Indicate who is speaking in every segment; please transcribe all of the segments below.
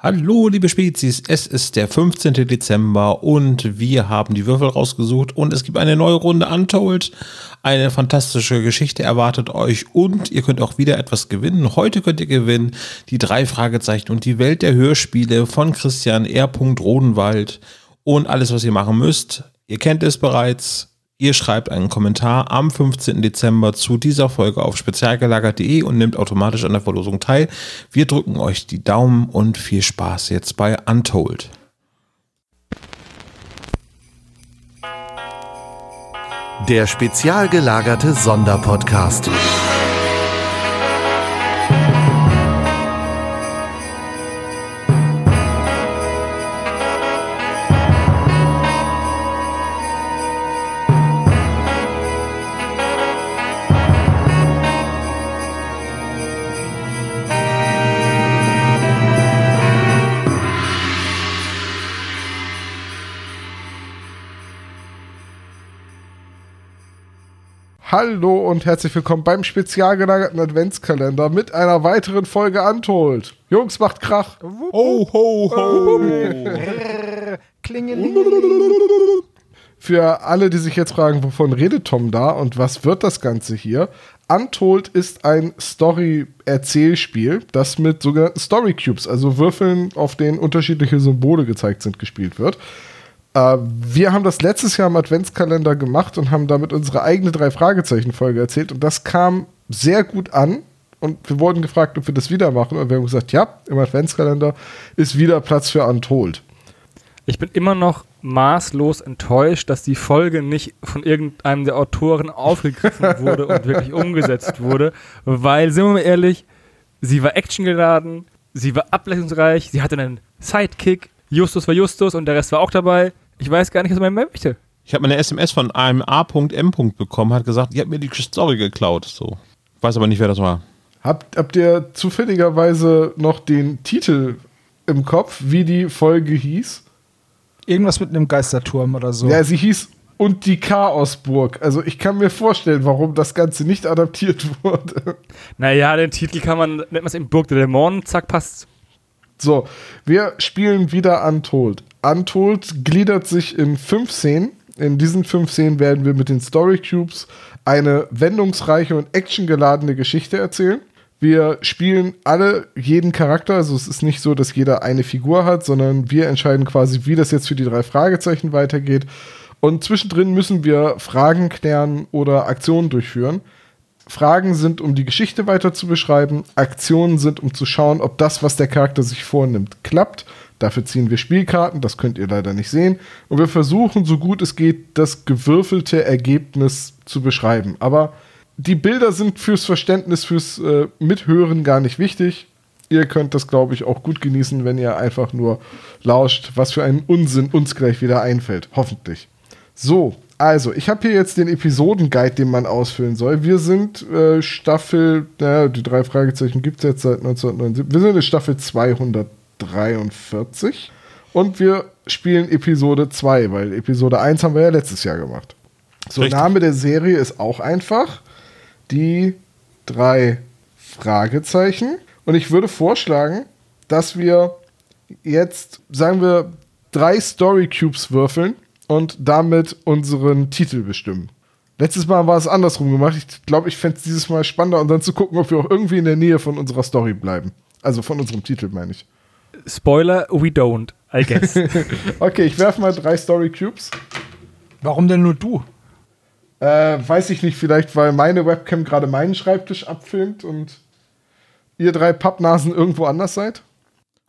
Speaker 1: Hallo, liebe Spezies, es ist der 15. Dezember und wir haben die Würfel rausgesucht und es gibt eine neue Runde Untold. Eine fantastische Geschichte erwartet euch und ihr könnt auch wieder etwas gewinnen. Heute könnt ihr gewinnen die drei Fragezeichen und die Welt der Hörspiele von Christian R. Rodenwald und alles, was ihr machen müsst. Ihr kennt es bereits. Ihr schreibt einen Kommentar am 15. Dezember zu dieser Folge auf spezialgelagert.de und nehmt automatisch an der Verlosung teil. Wir drücken euch die Daumen und viel Spaß jetzt bei Untold.
Speaker 2: Der spezial gelagerte Sonderpodcast.
Speaker 3: Hallo und herzlich willkommen beim spezial gelagerten Adventskalender mit einer weiteren Folge Untold. Jungs, macht Krach.
Speaker 1: Ho, ho, ho.
Speaker 3: Für alle, die sich jetzt fragen, wovon redet Tom da und was wird das Ganze hier? Untold ist ein Story-Erzählspiel, das mit sogenannten Story Cubes, also Würfeln, auf denen unterschiedliche Symbole gezeigt sind, gespielt wird. Äh, wir haben das letztes Jahr im Adventskalender gemacht und haben damit unsere eigene drei Fragezeichen-Folge erzählt und das kam sehr gut an. Und wir wurden gefragt, ob wir das wieder machen. Und wir haben gesagt, ja, im Adventskalender ist wieder Platz für Untold.
Speaker 4: Ich bin immer noch maßlos enttäuscht, dass die Folge nicht von irgendeinem der Autoren aufgegriffen wurde und wirklich umgesetzt wurde, weil, sind wir mal ehrlich, sie war actiongeladen, sie war abwechslungsreich, sie hatte einen Sidekick, Justus war Justus und der Rest war auch dabei. Ich weiß gar nicht, was man mehr möchte.
Speaker 1: Ich habe eine SMS von einem A.M. bekommen, hat gesagt, ihr habt mir die Story geklaut. So. Weiß aber nicht, wer das war.
Speaker 3: Habt, habt ihr zufälligerweise noch den Titel im Kopf, wie die Folge hieß?
Speaker 5: Irgendwas mit einem Geisterturm oder so.
Speaker 3: Ja, sie hieß Und die Chaosburg. Also ich kann mir vorstellen, warum das Ganze nicht adaptiert wurde.
Speaker 4: Naja, den Titel kann man, nennt man es eben Burg der Dämonen, zack, passt.
Speaker 3: So, wir spielen wieder Untold. Untold gliedert sich in fünf Szenen. In diesen fünf Szenen werden wir mit den Story Cubes eine wendungsreiche und actiongeladene Geschichte erzählen. Wir spielen alle jeden Charakter, also es ist nicht so, dass jeder eine Figur hat, sondern wir entscheiden quasi, wie das jetzt für die drei Fragezeichen weitergeht. Und zwischendrin müssen wir Fragen klären oder Aktionen durchführen. Fragen sind, um die Geschichte weiter zu beschreiben. Aktionen sind, um zu schauen, ob das, was der Charakter sich vornimmt, klappt. Dafür ziehen wir Spielkarten, das könnt ihr leider nicht sehen. Und wir versuchen, so gut es geht, das gewürfelte Ergebnis zu beschreiben. Aber die Bilder sind fürs Verständnis, fürs äh, Mithören gar nicht wichtig. Ihr könnt das, glaube ich, auch gut genießen, wenn ihr einfach nur lauscht, was für einen Unsinn uns gleich wieder einfällt. Hoffentlich. So, also, ich habe hier jetzt den Episodenguide, den man ausfüllen soll. Wir sind äh, Staffel, naja, die drei Fragezeichen gibt es jetzt seit 1979. Wir sind in Staffel 243 und wir spielen Episode 2, weil Episode 1 haben wir ja letztes Jahr gemacht. So,
Speaker 1: Richtig.
Speaker 3: Name der Serie ist auch einfach. Die drei Fragezeichen. Und ich würde vorschlagen, dass wir jetzt, sagen wir, drei Story Cubes würfeln und damit unseren Titel bestimmen. Letztes Mal war es andersrum gemacht. Ich glaube, ich fände es dieses Mal spannender und dann zu gucken, ob wir auch irgendwie in der Nähe von unserer Story bleiben. Also von unserem Titel, meine ich.
Speaker 4: Spoiler, we don't, I guess.
Speaker 3: Okay, ich werfe mal drei Story Cubes.
Speaker 5: Warum denn nur du?
Speaker 3: Äh, weiß ich nicht, vielleicht, weil meine Webcam gerade meinen Schreibtisch abfilmt und ihr drei Pappnasen irgendwo anders seid?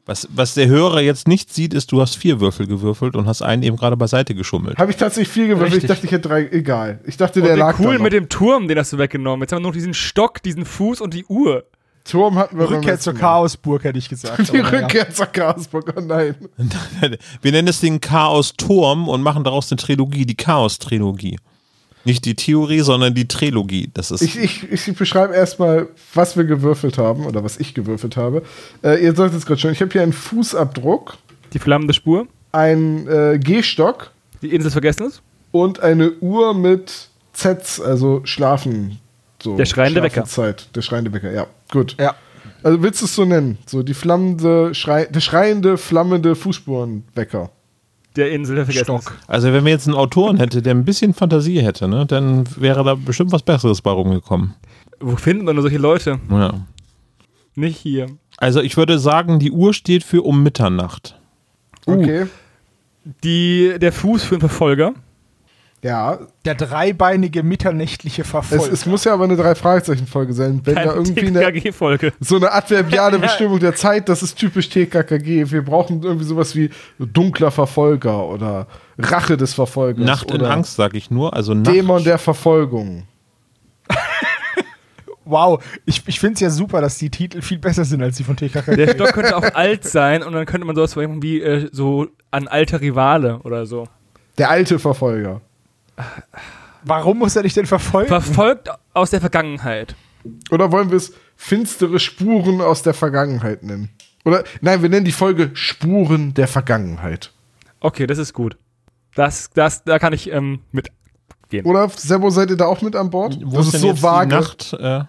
Speaker 1: Was, was der Hörer jetzt nicht sieht, ist, du hast vier Würfel gewürfelt und hast einen eben gerade beiseite geschummelt.
Speaker 3: Habe ich tatsächlich viel gewürfelt. Ich
Speaker 5: Richtig.
Speaker 3: dachte, ich hätte drei. Egal. Ich dachte,
Speaker 4: und
Speaker 3: der
Speaker 4: den
Speaker 3: lag da
Speaker 4: cool
Speaker 3: noch.
Speaker 4: mit dem Turm, den hast du weggenommen. Jetzt haben wir noch diesen Stock, diesen Fuß und die Uhr.
Speaker 3: Turm hatten wir
Speaker 5: Rückkehr zur. Chaosburg, hätte ich gesagt.
Speaker 3: Die. Rückkehr zur Chaosburg. Oh nein.
Speaker 1: Wir nennen es den Chaos-Turm und machen daraus eine Trilogie, die Chaos-Trilogie. Nicht die Theorie, sondern die Trilogie. Das ist
Speaker 3: Ich, ich, ich beschreibe erstmal, was wir gewürfelt haben oder was ich gewürfelt habe. Äh, ihr solltet es gerade schon. Ich habe hier einen Fußabdruck,
Speaker 4: Die flammende Spur,
Speaker 3: einen äh, Gehstock
Speaker 4: die Insel des Vergessens.
Speaker 3: und eine Uhr mit Zs, also Schlafen. So
Speaker 4: Der schreiende Wecker.
Speaker 3: Zeit. Der schreiende Wecker, ja. Gut.
Speaker 5: Ja.
Speaker 3: Also willst du es so nennen? So die flammende, schrei der schreiende, flammende Fußspurenwecker.
Speaker 4: Der Insel der Vergessens.
Speaker 5: Stock.
Speaker 1: Also wenn wir jetzt einen Autoren hätte, der ein bisschen Fantasie hätte, ne, dann wäre da bestimmt was Besseres bei rumgekommen.
Speaker 4: Wo findet man nur solche Leute?
Speaker 1: Ja.
Speaker 4: Nicht hier.
Speaker 1: Also ich würde sagen, die Uhr steht für um Mitternacht.
Speaker 3: Okay.
Speaker 4: Die, der Fuß für den Verfolger.
Speaker 3: Ja,
Speaker 5: Der dreibeinige mitternächtliche
Speaker 3: es,
Speaker 5: Verfolger.
Speaker 3: es muss ja aber eine Drei-Fragezeichen-Folge sein. Wenn da
Speaker 4: Keine
Speaker 3: irgendwie eine,
Speaker 4: TKG-Folge.
Speaker 3: so eine adverbiale Bestimmung der Zeit, das ist typisch TKKG. Wir brauchen irgendwie sowas wie dunkler Verfolger oder Rache des Verfolgers.
Speaker 1: Nacht in
Speaker 3: oder
Speaker 1: Angst, sage ich nur. Also Nacht.
Speaker 3: Dämon der Verfolgung.
Speaker 5: wow, ich, ich finde es ja super, dass die Titel viel besser sind als die von TKK.
Speaker 4: Der Stock könnte auch alt sein und dann könnte man sowas machen wie äh, so ein alter Rivale oder so.
Speaker 3: Der alte Verfolger.
Speaker 5: Warum muss er dich denn verfolgen?
Speaker 4: Verfolgt aus der Vergangenheit.
Speaker 3: Oder wollen wir es finstere Spuren aus der Vergangenheit nennen? Oder nein, wir nennen die Folge Spuren der Vergangenheit.
Speaker 4: Okay, das ist gut. Das, das, da kann ich ähm, mit.
Speaker 3: Oder Sebo, seid ihr da auch mit an Bord?
Speaker 1: Wo
Speaker 3: das
Speaker 1: ist
Speaker 3: ist
Speaker 1: denn
Speaker 3: so vage.
Speaker 1: Nacht? Äh,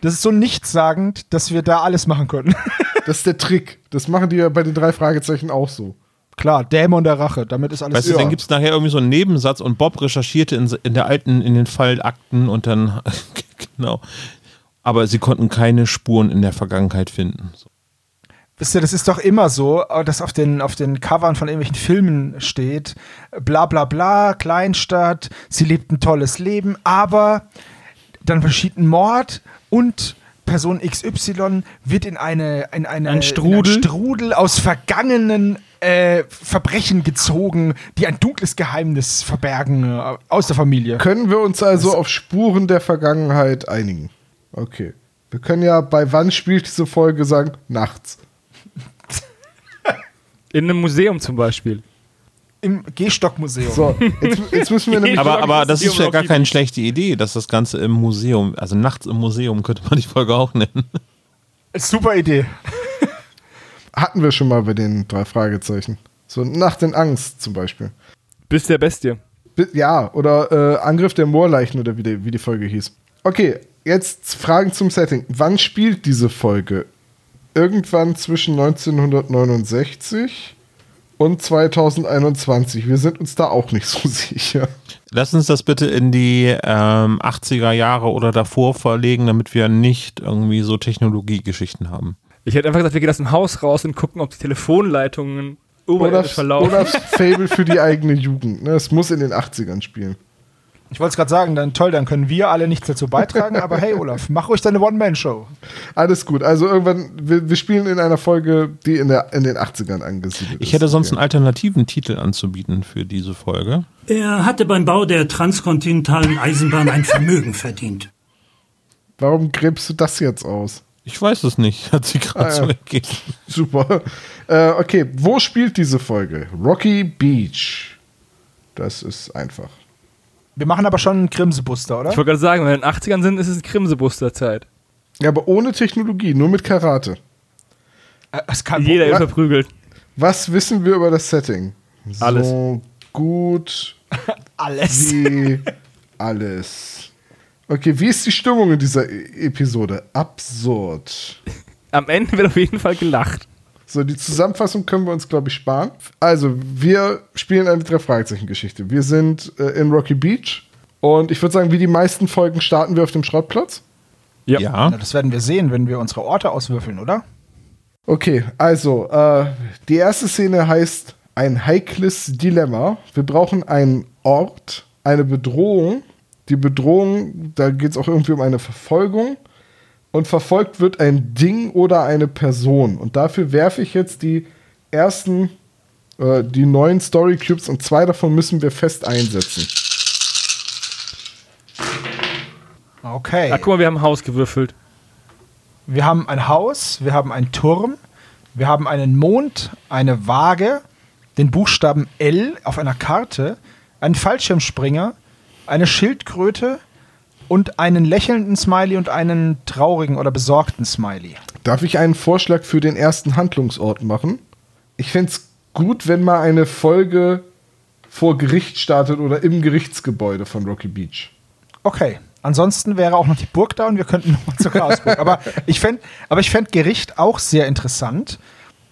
Speaker 5: Das ist so nichtssagend, dass wir da alles machen können.
Speaker 3: Das ist der Trick. Das machen die ja bei den drei Fragezeichen auch so.
Speaker 5: Klar, Dämon der Rache, damit ist alles
Speaker 1: weißt du,
Speaker 3: Ja.
Speaker 1: dann gibt es nachher irgendwie so einen Nebensatz und Bob recherchierte in, in der alten, in den Fallakten und dann, genau. Aber sie konnten keine Spuren in der Vergangenheit finden. So.
Speaker 5: Wisst ihr, das ist doch immer so, äh, dass auf den, auf den Covern von irgendwelchen Filmen steht, bla bla bla, Kleinstadt, sie lebt ein tolles Leben, aber dann geschieht ein Mord und Person XY wird in eine, in eine
Speaker 4: Ein Strudel.
Speaker 5: In einen Strudel aus vergangenen äh, Verbrechen gezogen, die ein dunkles Geheimnis verbergen äh, aus der Familie.
Speaker 3: Können wir uns also auf Spuren der Vergangenheit einigen? Okay. Wir können ja bei wann spielt diese Folge sagen? Nachts.
Speaker 4: In einem Museum zum Beispiel.
Speaker 5: Im Gehstockmuseum.
Speaker 3: So, jetzt, jetzt müssen wir nämlich.
Speaker 1: Aber, aber das ist ja gar keine schlechte Idee, dass das Ganze im Museum, also nachts im Museum könnte man die Folge auch nennen.
Speaker 5: Super Idee.
Speaker 3: Hatten wir schon mal bei den drei Fragezeichen. So Nacht in Angst zum Beispiel.
Speaker 4: Bis der Bestie.
Speaker 3: Ja, oder äh, Angriff der Moorleichen oder wie die, wie die Folge hieß. Okay, jetzt Fragen zum Setting. Wann spielt diese Folge? Irgendwann zwischen 1969 und 2021. Wir sind uns da auch nicht so sicher.
Speaker 1: Lass uns das bitte in die ähm, 80er Jahre oder davor verlegen, damit wir nicht irgendwie so Technologiegeschichten haben.
Speaker 4: Ich hätte einfach gesagt, wir gehen aus dem Haus raus und gucken, ob die Telefonleitungen
Speaker 3: Oder,
Speaker 4: oberirdisch verlaufen.
Speaker 3: oder Fable für die eigene Jugend. Ne? Es muss in den 80ern spielen.
Speaker 5: Ich wollte es gerade sagen, dann toll, dann können wir alle nichts dazu beitragen, aber hey Olaf, mach ruhig deine One-Man-Show.
Speaker 3: Alles gut. Also irgendwann, wir, wir spielen in einer Folge, die in, der, in den 80ern angesiedelt ist.
Speaker 1: Ich hätte sonst einen
Speaker 3: Okay.
Speaker 1: alternativen Titel anzubieten für diese Folge.
Speaker 6: Er hatte beim Bau der transkontinentalen Eisenbahn ein Vermögen verdient.
Speaker 3: Warum gräbst du das jetzt aus?
Speaker 1: Ich weiß es nicht, hat sie gerade
Speaker 3: Ah,
Speaker 1: so
Speaker 3: ja.
Speaker 1: ergeben.
Speaker 3: Super. Äh, okay, wo spielt diese Folge? Rocky Beach. Das ist einfach.
Speaker 5: Wir machen aber schon einen Krimsebuster, oder?
Speaker 4: Ich wollte gerade sagen, wenn wir in den 80ern sind, ist es Krimsebuster-Zeit.
Speaker 3: Ja, aber ohne Technologie, nur mit Karate.
Speaker 5: Äh, Es kann
Speaker 4: Jeder ist verprügelt.
Speaker 3: Was wissen wir über das Setting?
Speaker 4: Alles.
Speaker 3: So gut
Speaker 5: alles.
Speaker 3: wie alles. Okay, wie ist die Stimmung in dieser E- Episode? Absurd.
Speaker 4: Am Ende wird auf jeden Fall gelacht.
Speaker 3: So, die Zusammenfassung können wir uns, glaube ich, sparen. Also, wir spielen eine Drei-Fragezeichen-Geschichte. Wir sind äh, in Rocky Beach und ich würde sagen, wie die meisten Folgen starten wir auf dem Schrottplatz.
Speaker 4: Ja.
Speaker 1: Ja.
Speaker 5: Na, das werden wir sehen, wenn wir unsere Orte auswürfeln, oder?
Speaker 3: Okay, also, äh, die erste Szene heißt ein heikles Dilemma. Wir brauchen einen Ort, eine Bedrohung. Die Bedrohung, da geht es auch irgendwie um eine Verfolgung. Und verfolgt wird ein Ding oder eine Person. Und dafür werfe ich jetzt die ersten, äh, die neuen Story Cubes und zwei davon müssen wir fest einsetzen.
Speaker 5: Okay.
Speaker 4: Ah, guck mal, wir haben ein Haus gewürfelt.
Speaker 5: Wir haben ein Haus, wir haben einen Turm, wir haben einen Mond, eine Waage, den Buchstaben L auf einer Karte, einen Fallschirmspringer, eine Schildkröte und einen lächelnden Smiley und einen traurigen oder besorgten Smiley.
Speaker 3: Darf ich einen Vorschlag für den ersten Handlungsort machen? Ich fände es gut, wenn mal eine Folge vor Gericht startet oder im Gerichtsgebäude von Rocky Beach.
Speaker 5: Okay, Ansonsten wäre auch noch die Burg da und wir könnten nochmal zur Chaosburg. aber ich fände fänd Gericht auch sehr interessant.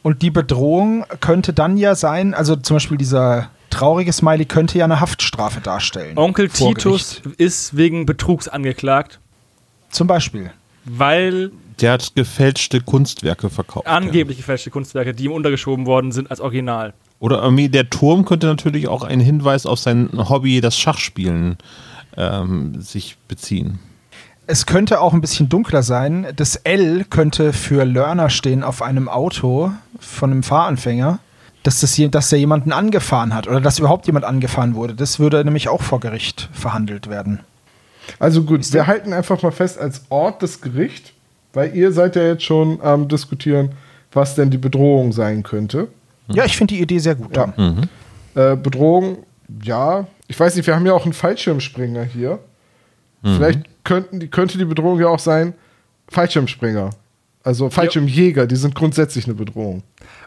Speaker 5: Und die Bedrohung könnte dann ja sein, also zum Beispiel dieser traurige Smiley könnte ja eine Haftstrafe darstellen.
Speaker 4: Onkel Titus
Speaker 5: Gericht.
Speaker 4: ist wegen Betrugs angeklagt,
Speaker 5: Zum Beispiel.
Speaker 4: weil
Speaker 1: Der hat gefälschte Kunstwerke verkauft.
Speaker 4: angeblich gefälschte Kunstwerke, die ihm untergeschoben worden sind als Original.
Speaker 1: Oder irgendwie der Turm könnte natürlich auch ein Hinweis auf sein Hobby, das Schachspielen, ähm, sich beziehen.
Speaker 5: Es könnte auch ein bisschen dunkler sein. Das L könnte für Learner stehen auf einem Auto von einem Fahranfänger, dass, das, dass der jemanden angefahren hat oder dass überhaupt jemand angefahren wurde. Das würde nämlich auch vor Gericht verhandelt werden.
Speaker 3: Also gut, wir halten einfach mal fest als Ort das Gericht, weil ihr seid ja jetzt schon am diskutieren, was denn die Bedrohung sein könnte.
Speaker 5: Ja, ich finde die Idee sehr gut. Ja.
Speaker 3: Äh, Bedrohung, ja. Ich weiß nicht, wir haben ja auch einen Fallschirmspringer hier. Vielleicht könnten die, könnte die Bedrohung ja auch sein, Fallschirmspringer. Also Fallschirmjäger, die sind grundsätzlich eine Bedrohung.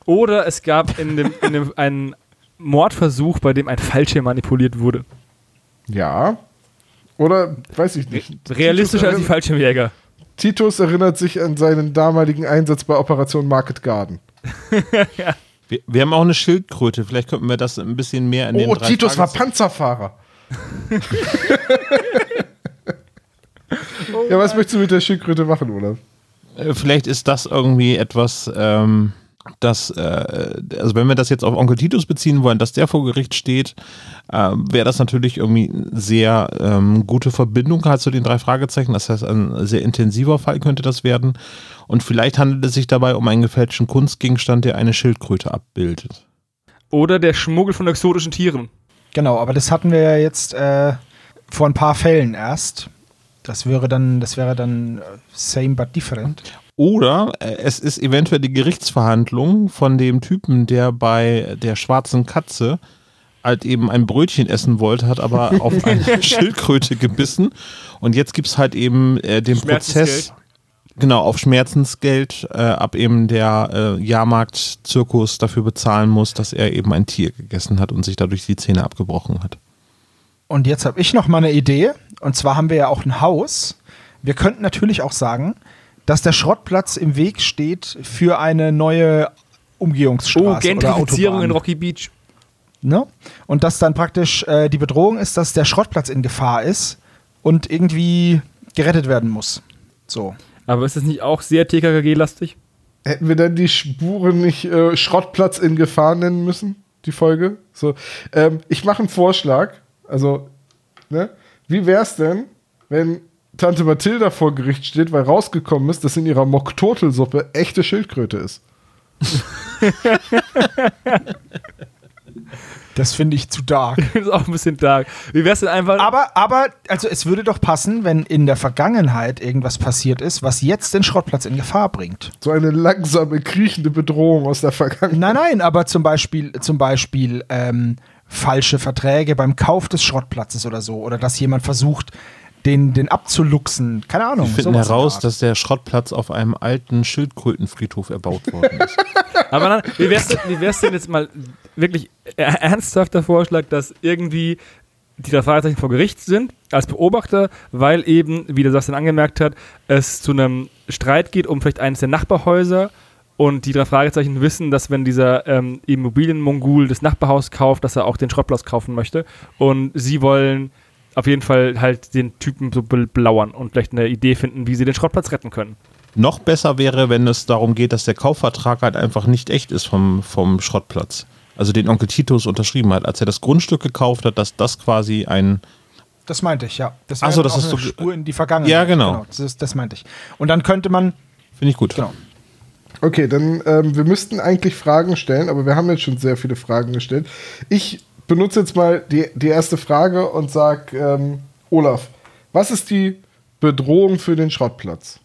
Speaker 4: Oder es gab in dem, in dem einen Mordversuch, bei dem ein Fallschirm manipuliert wurde.
Speaker 3: Ja. Oder, weiß ich nicht.
Speaker 4: Realistischer als die Fallschirmjäger.
Speaker 3: Titus erinnert sich an seinen damaligen Einsatz bei Operation Market Garden.
Speaker 1: Wir, wir haben auch eine Schildkröte, vielleicht könnten wir das ein bisschen mehr in den
Speaker 3: Oh, Titus war
Speaker 1: Tages-
Speaker 3: Panzerfahrer. ja, was möchtest du mit der Schildkröte machen, Olaf?
Speaker 1: Äh, Vielleicht ist das irgendwie etwas, ähm, das, äh, also wenn wir das jetzt auf Onkel Titus beziehen wollen, dass der vor Gericht steht, äh, wäre das natürlich irgendwie eine sehr ähm, gute Verbindung halt zu den drei Fragezeichen. Das heißt, ein sehr intensiver Fall könnte das werden. Und vielleicht handelt es sich dabei um einen gefälschten Kunstgegenstand, der eine Schildkröte abbildet.
Speaker 4: Oder der Schmuggel von exotischen Tieren.
Speaker 5: Genau, aber das hatten wir ja jetzt äh, vor ein paar Fällen erst. Das wäre dann, das wäre dann äh, same but different.
Speaker 1: Oder äh, es ist eventuell die Gerichtsverhandlung von dem Typen, der bei der schwarzen Katze halt eben ein Brötchen essen wollte, hat aber auf eine Schildkröte gebissen. Und jetzt gibt es halt eben äh, den Prozess,
Speaker 4: Schmerzensgeld.
Speaker 1: genau, auf Schmerzensgeld, äh, ab eben der äh, Jahrmarkt-Zirkus dafür bezahlen muss, dass er eben ein Tier gegessen hat und sich dadurch die Zähne abgebrochen hat.
Speaker 5: Und jetzt habe ich noch mal eine Idee. Und zwar haben wir ja auch ein Haus. Wir könnten natürlich auch sagen, dass der Schrottplatz im Weg steht für eine neue Umgehungsstraße
Speaker 4: Oh, Gentrifizierung in Rocky Beach.
Speaker 5: Ne? Und dass dann praktisch äh, die Bedrohung ist, dass der Schrottplatz in Gefahr ist und irgendwie gerettet werden muss. So.
Speaker 4: Aber ist das nicht auch sehr TKKG-lastig?
Speaker 3: Hätten wir dann die Spuren nicht äh, Schrottplatz in Gefahr nennen müssen, die Folge? So, ähm, ich mache einen Vorschlag. Also, ne? Wie wär's denn, wenn Tante Mathilda vor Gericht steht, weil rausgekommen ist, dass in ihrer Mockturtelsuppe echte Schildkröte ist?
Speaker 5: Das finde ich zu dark.
Speaker 4: Das ist auch ein bisschen dark. Wie wär's denn einfach.
Speaker 5: Aber, aber, also es würde doch passen, wenn in der Vergangenheit irgendwas passiert ist, was jetzt den Schrottplatz in Gefahr bringt.
Speaker 3: So eine langsame, kriechende Bedrohung aus der Vergangenheit.
Speaker 5: Nein, nein, aber zum Beispiel, zum Beispiel ähm, falsche Verträge beim Kauf des Schrottplatzes oder so. Oder dass jemand versucht, den, den abzuluxen. Keine Ahnung.
Speaker 1: Wir finden heraus, dass der Schrottplatz auf einem alten Schildkrötenfriedhof erbaut worden ist.
Speaker 4: Aber dann, wie wär's, denn, wie wär's denn jetzt mal wirklich er- ernsthafter Vorschlag, dass irgendwie die drei Fragezeichen vor Gericht sind als Beobachter, weil eben, wie der Sebastian angemerkt hat, es zu einem Streit geht um vielleicht eines der Nachbarhäuser und die drei Fragezeichen wissen, dass wenn dieser ähm, Immobilienmongul das Nachbarhaus kauft, dass er auch den Schrottplatz kaufen möchte und sie wollen auf jeden Fall halt den Typen so belauern und vielleicht eine Idee finden, wie sie den Schrottplatz retten können.
Speaker 1: Noch besser wäre, wenn es darum geht, dass der Kaufvertrag halt einfach nicht echt ist vom, vom Schrottplatz. Also den Onkel Titus unterschrieben hat, als er das Grundstück gekauft hat, dass das quasi ein.
Speaker 5: Das meinte ich, ja. Das
Speaker 1: so, das
Speaker 5: auch
Speaker 1: ist
Speaker 5: eine
Speaker 1: so-
Speaker 5: Spur in die Vergangenheit.
Speaker 1: Ja, genau.
Speaker 5: das, ist, das meinte ich. Und dann könnte man,
Speaker 1: Finde ich gut.
Speaker 5: genau.
Speaker 3: Okay, dann ähm, wir müssten eigentlich Fragen stellen, aber wir haben jetzt schon sehr viele Fragen gestellt. Ich benutze jetzt mal die, die erste Frage und sag ähm, Olaf, was ist die Bedrohung für den Schrottplatz?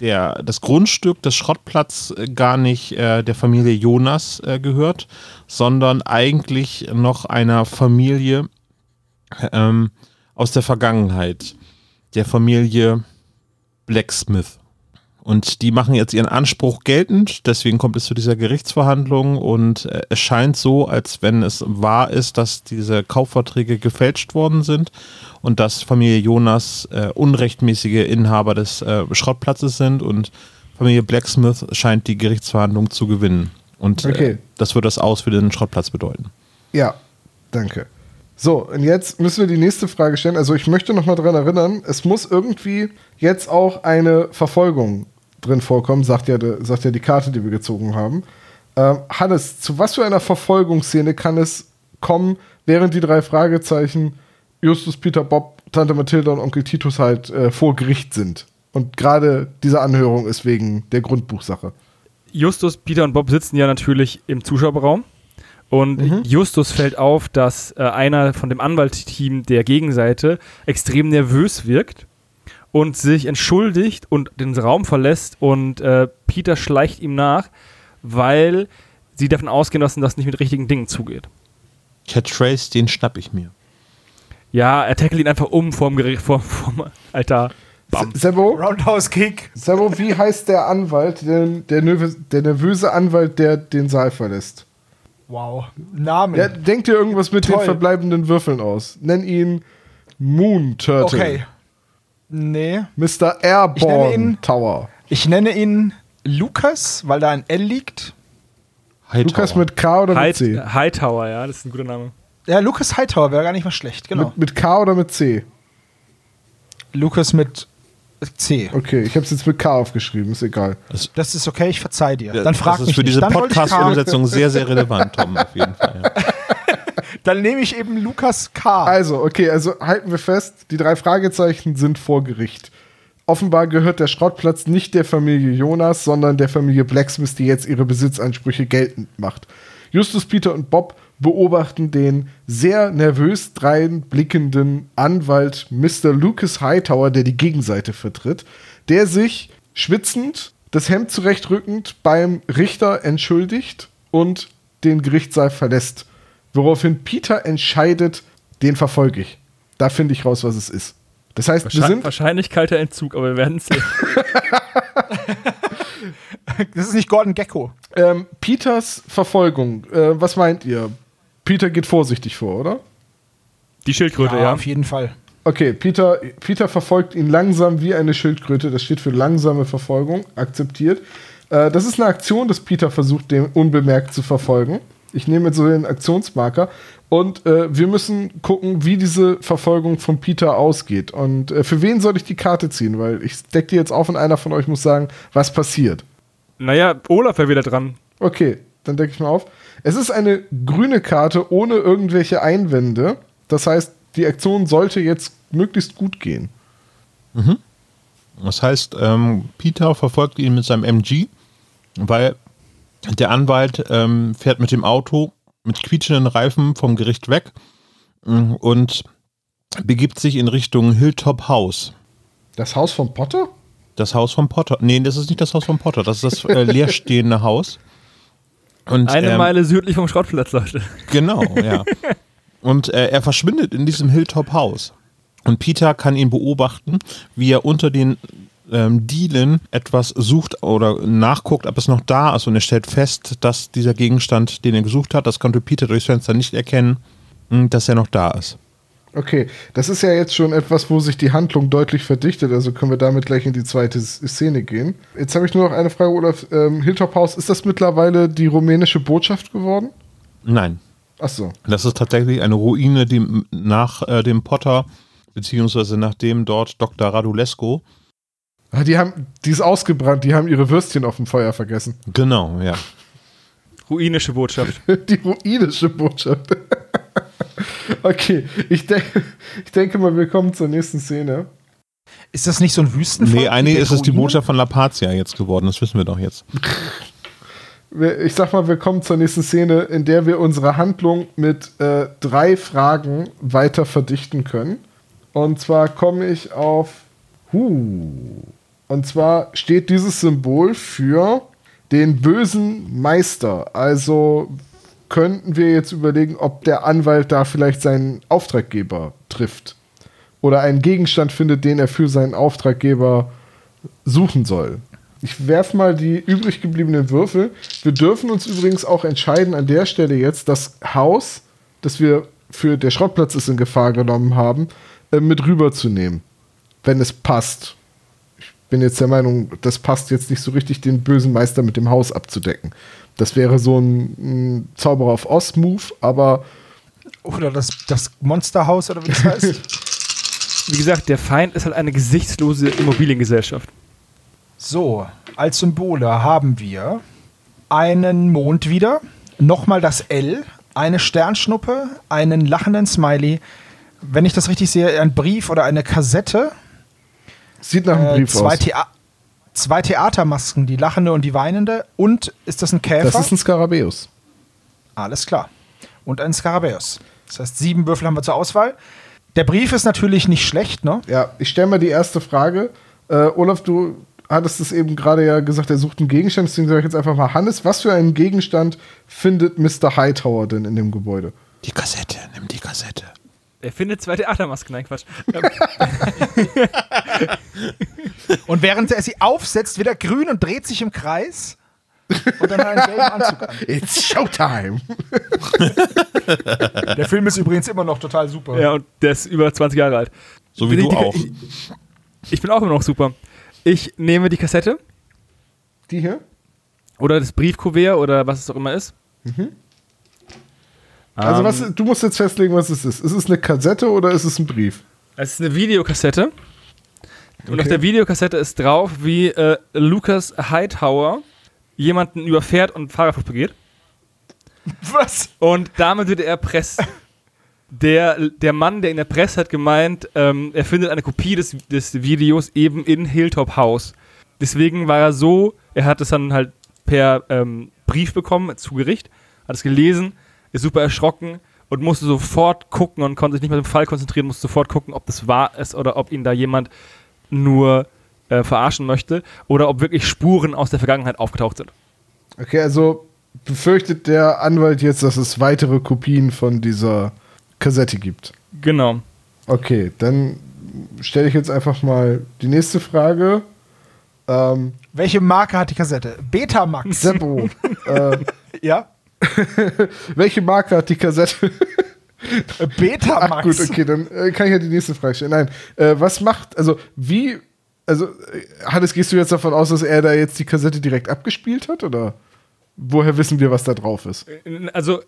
Speaker 1: Der, das Grundstück des Schrottplatz äh, gar nicht äh, der Familie Jonas äh, gehört, sondern eigentlich noch einer Familie ähm, aus der Vergangenheit, der Familie Blacksmith. Und die machen jetzt ihren Anspruch geltend, deswegen kommt es zu dieser Gerichtsverhandlung und äh, es scheint so, als wenn es wahr ist, dass diese Kaufverträge gefälscht worden sind und dass Familie Jonas äh, unrechtmäßige Inhaber des äh, Schrottplatzes sind und Familie Blacksmith scheint die Gerichtsverhandlung zu gewinnen. Und äh,
Speaker 3: Okay.
Speaker 1: das wird das Aus für den Schrottplatz bedeuten.
Speaker 3: Ja, danke. So, und jetzt müssen wir die nächste Frage stellen. Also ich möchte noch mal daran erinnern, es muss irgendwie jetzt auch eine Verfolgung drin vorkommen, sagt ja, sagt ja die Karte, die wir gezogen haben. Ähm, Hannes, zu was für einer Verfolgungsszene kann es kommen, während die drei Fragezeichen Justus, Peter, Bob, Tante Mathilda und Onkel Titus halt äh, vor Gericht sind? Und gerade diese Anhörung ist wegen der Grundbuchsache.
Speaker 4: Justus, Peter und Bob sitzen ja natürlich im Zuschauerraum. Und Justus fällt auf, dass äh, einer von dem Anwaltsteam der Gegenseite extrem nervös wirkt und sich entschuldigt und den Raum verlässt. Und äh, Peter schleicht ihm nach, weil sie davon ausgehen, dass das nicht mit richtigen Dingen zugeht.
Speaker 1: Catchphrase, den schnapp ich mir.
Speaker 4: Ja, er tackelt ihn einfach um vorm Gericht, vorm, vorm Altar. Bam.
Speaker 3: Sebo,
Speaker 5: Roundhouse Kick.
Speaker 3: Sebo, wie heißt der Anwalt, der, der, nervös- der nervöse Anwalt, der den Saal verlässt?
Speaker 5: Wow. Namen.
Speaker 3: Ja, denk dir irgendwas mit den
Speaker 5: Toll.
Speaker 3: verbleibenden Würfeln aus. Nenn ihn Moon Turtle.
Speaker 5: okay. Nee.
Speaker 3: Mr.
Speaker 5: Ich nenne
Speaker 3: Airborne
Speaker 5: ihn-
Speaker 3: Tower.
Speaker 5: Ich nenne ihn Lukas, weil da ein L liegt.
Speaker 1: Hightower.
Speaker 3: Lukas mit K oder mit
Speaker 4: High,
Speaker 3: C?
Speaker 4: Hightower, ja, das ist ein guter Name.
Speaker 5: Ja, Lukas Hightower wäre gar nicht mal schlecht, genau.
Speaker 3: Mit, mit K oder mit C?
Speaker 5: Lukas mit C.
Speaker 3: Okay, ich habe es jetzt mit K aufgeschrieben, ist egal.
Speaker 5: Das ist okay, ich verzeih dir.
Speaker 1: Ja,
Speaker 5: Dann frag
Speaker 1: das ist
Speaker 5: mich
Speaker 1: für
Speaker 5: nicht.
Speaker 1: diese
Speaker 5: ich.
Speaker 1: Podcast-Umsetzung sehr, sehr relevant, Tom, auf jeden Fall. Ja.
Speaker 5: Dann nehme ich eben Lukas K.
Speaker 3: Also, okay, also halten wir fest, die drei Fragezeichen sind vor Gericht. Offenbar gehört der Schrottplatz nicht der Familie Jonas, sondern der Familie Blacksmith, die jetzt ihre Besitzansprüche geltend macht. Justus, Peter und Bob beobachten den sehr nervös dreinblickenden Anwalt Mr. Lucas Hightower, der die Gegenseite vertritt, der sich schwitzend, das Hemd zurechtrückend beim Richter entschuldigt und den Gerichtssaal verlässt. Woraufhin Peter entscheidet, den verfolge ich. Da finde ich raus, was es ist. Das heißt, wir
Speaker 4: Wahrscheinlich,
Speaker 3: sind
Speaker 4: wahrscheinlich kalter Entzug, aber wir werden es sehen.
Speaker 5: Das ist nicht Gordon Gecko.
Speaker 3: ähm, Peters Verfolgung. Äh, was meint ihr? Peter geht vorsichtig vor, oder?
Speaker 4: Die Schildkröte, ja.
Speaker 5: auf jeden Fall.
Speaker 3: Okay, Peter, Peter verfolgt ihn langsam wie eine Schildkröte. Das steht für langsame Verfolgung. Akzeptiert. Äh, das ist eine Aktion, dass Peter versucht, den unbemerkt zu verfolgen. Ich nehme jetzt so den Aktionsmarker. Und äh, wir müssen gucken, wie diese Verfolgung von Peter ausgeht. Und äh, für wen soll ich die Karte ziehen? Weil ich decke die jetzt auf und einer von euch muss sagen, was passiert.
Speaker 4: Naja, Olaf wäre wieder dran.
Speaker 3: Okay, dann decke ich mal auf. Es ist eine grüne Karte ohne irgendwelche Einwände. Das heißt, die Aktion sollte jetzt möglichst gut gehen.
Speaker 1: Das heißt, ähm, Peter verfolgt ihn mit seinem MG, weil der Anwalt ähm, fährt mit dem Auto mit quietschenden Reifen vom Gericht weg mm, und begibt sich in Richtung Hilltop House.
Speaker 3: Das Haus von Potter?
Speaker 1: Das Haus von Potter. Nee, das ist nicht das Haus von Potter, das ist das äh, leerstehende Haus. Und,
Speaker 4: Eine
Speaker 1: ähm,
Speaker 4: Meile südlich vom Schrottplatz, Leute.
Speaker 1: Genau, ja. Und äh, er verschwindet in diesem Hilltop-Haus. Und Peter kann ihn beobachten, wie er unter den ähm, Dielen etwas sucht oder nachguckt, ob es noch da ist. Und er stellt fest, dass dieser Gegenstand, den er gesucht hat, das konnte Peter durchs Fenster nicht erkennen, mh, dass er noch da ist.
Speaker 3: Okay, das ist ja jetzt schon etwas, wo sich die Handlung deutlich verdichtet, also können wir damit gleich in die zweite Szene gehen. Jetzt habe ich nur noch eine Frage, Olaf. Ähm, Hilltop House, ist das mittlerweile die rumänische Botschaft geworden?
Speaker 1: Nein,
Speaker 3: Achso.
Speaker 1: das ist tatsächlich eine Ruine, die nach äh, dem Potter, beziehungsweise nachdem dort Dr. Radulesco,
Speaker 3: Die, haben, die ist ausgebrannt, die haben ihre Würstchen auf dem Feuer vergessen.
Speaker 1: genau, ja.
Speaker 4: Ruinische Botschaft.
Speaker 3: Die ruinische Botschaft. okay, ich, denk, ich denke mal, wir kommen zur nächsten Szene.
Speaker 5: Ist das nicht so ein Wüstenvolk?
Speaker 1: Nee, eigentlich ist es die? Botschaft von La Pazia jetzt geworden, das wissen wir doch jetzt.
Speaker 3: Ich sag mal, wir kommen zur nächsten Szene, in der wir unsere Handlung mit äh, drei Fragen weiter verdichten können. Und zwar komme ich auf Huh. Und zwar steht dieses Symbol für den bösen Meister. Also könnten wir jetzt überlegen, ob der Anwalt da vielleicht seinen Auftraggeber trifft. Oder einen Gegenstand findet, den er für seinen Auftraggeber suchen soll. Ich werfe mal die übrig gebliebenen Würfel. Wir dürfen uns übrigens auch entscheiden an der Stelle jetzt, das Haus, das wir für der Schrottplatz ist in Gefahr genommen haben, äh, mit rüberzunehmen. Wenn es passt. Ich bin jetzt der Meinung, das passt jetzt nicht so richtig, den bösen Meister mit dem Haus abzudecken. Das wäre so ein, ein Zauberer auf Ost-Move, aber
Speaker 5: Oder das, das Monsterhaus oder wie das heißt.
Speaker 4: Wie gesagt, der Feind ist halt eine gesichtslose Immobiliengesellschaft.
Speaker 5: so, als Symbole haben wir einen Mond wieder, nochmal das L, eine Sternschnuppe, einen lachenden Smiley. Wenn ich das richtig sehe, ein Brief oder eine Kassette.
Speaker 3: Sieht nach einem
Speaker 5: Äh,
Speaker 3: Brief
Speaker 5: zwei,
Speaker 3: aus.
Speaker 5: Thea zwei Theatermasken, die lachende und die weinende. Und ist das ein Käfer?
Speaker 3: Das ist ein Skarabäus.
Speaker 5: Alles klar. Und ein Skarabäus. Das heißt, sieben Würfel haben wir zur Auswahl. Der Brief ist natürlich nicht schlecht, ne?
Speaker 3: Ja, ich stelle mal die erste Frage. Äh, Olaf, du hattest es eben gerade ja gesagt, er sucht einen Gegenstand, deswegen sage ich jetzt einfach mal, Hannes, was für einen Gegenstand findet Mr. Hightower denn in dem Gebäude?
Speaker 1: Die Kassette, nimm die Kassette.
Speaker 4: Er findet zwei Theatermasken, nein, Quatsch.
Speaker 5: Und während er sie aufsetzt, wird er grün und dreht sich im Kreis. Und dann einen gelben Anzug an.
Speaker 3: It's Showtime!
Speaker 5: Der Film ist übrigens immer noch total super.
Speaker 4: ja, und der ist über 20 Jahre alt.
Speaker 1: So wie
Speaker 4: Bin
Speaker 1: du
Speaker 4: ich-
Speaker 1: auch.
Speaker 4: Ich, ich bin auch immer noch super. Ich nehme die Kassette
Speaker 3: Die hier?
Speaker 4: oder das Briefkuvert oder was es auch immer ist.
Speaker 3: Also
Speaker 4: Ähm,
Speaker 3: was, du musst jetzt festlegen, was es ist. Ist es eine Kassette oder ist es ein Brief?
Speaker 4: Es ist eine Videokassette. Und
Speaker 3: Okay.
Speaker 4: auf der Videokassette ist drauf, wie äh, Lucas Hightower jemanden überfährt und Fahrerflucht begeht.
Speaker 5: Was?
Speaker 4: Und damit wird er erpresst. Der, der Mann, der ihn erpresst hat, gemeint, ähm, er findet eine Kopie des, des Videos eben in Hilltop House. Deswegen war er so, er hat es dann halt per ähm, Brief bekommen zu Gericht, hat es gelesen, ist super erschrocken und musste sofort gucken und konnte sich nicht mehr auf den Fall konzentrieren, musste sofort gucken, ob das wahr ist oder ob ihn da jemand nur äh, verarschen möchte oder ob wirklich Spuren aus der Vergangenheit aufgetaucht sind.
Speaker 3: Okay, also befürchtet der Anwalt jetzt, dass es weitere Kopien von dieser Kassette gibt.
Speaker 4: Genau.
Speaker 3: Okay, dann stelle ich jetzt einfach mal die nächste Frage. Ähm,
Speaker 5: Welche Marke hat die Kassette? Betamax.
Speaker 3: Seppo, äh,
Speaker 5: ja?
Speaker 3: welche Marke hat die Kassette?
Speaker 5: Äh, Betamax.
Speaker 3: Ach gut, okay, dann äh, kann ich ja die nächste Frage stellen. Nein, äh, was macht, also wie, also äh, Hannes, gehst du jetzt davon aus, dass er da jetzt die Kassette direkt abgespielt hat oder woher wissen wir, was da drauf ist?
Speaker 4: Also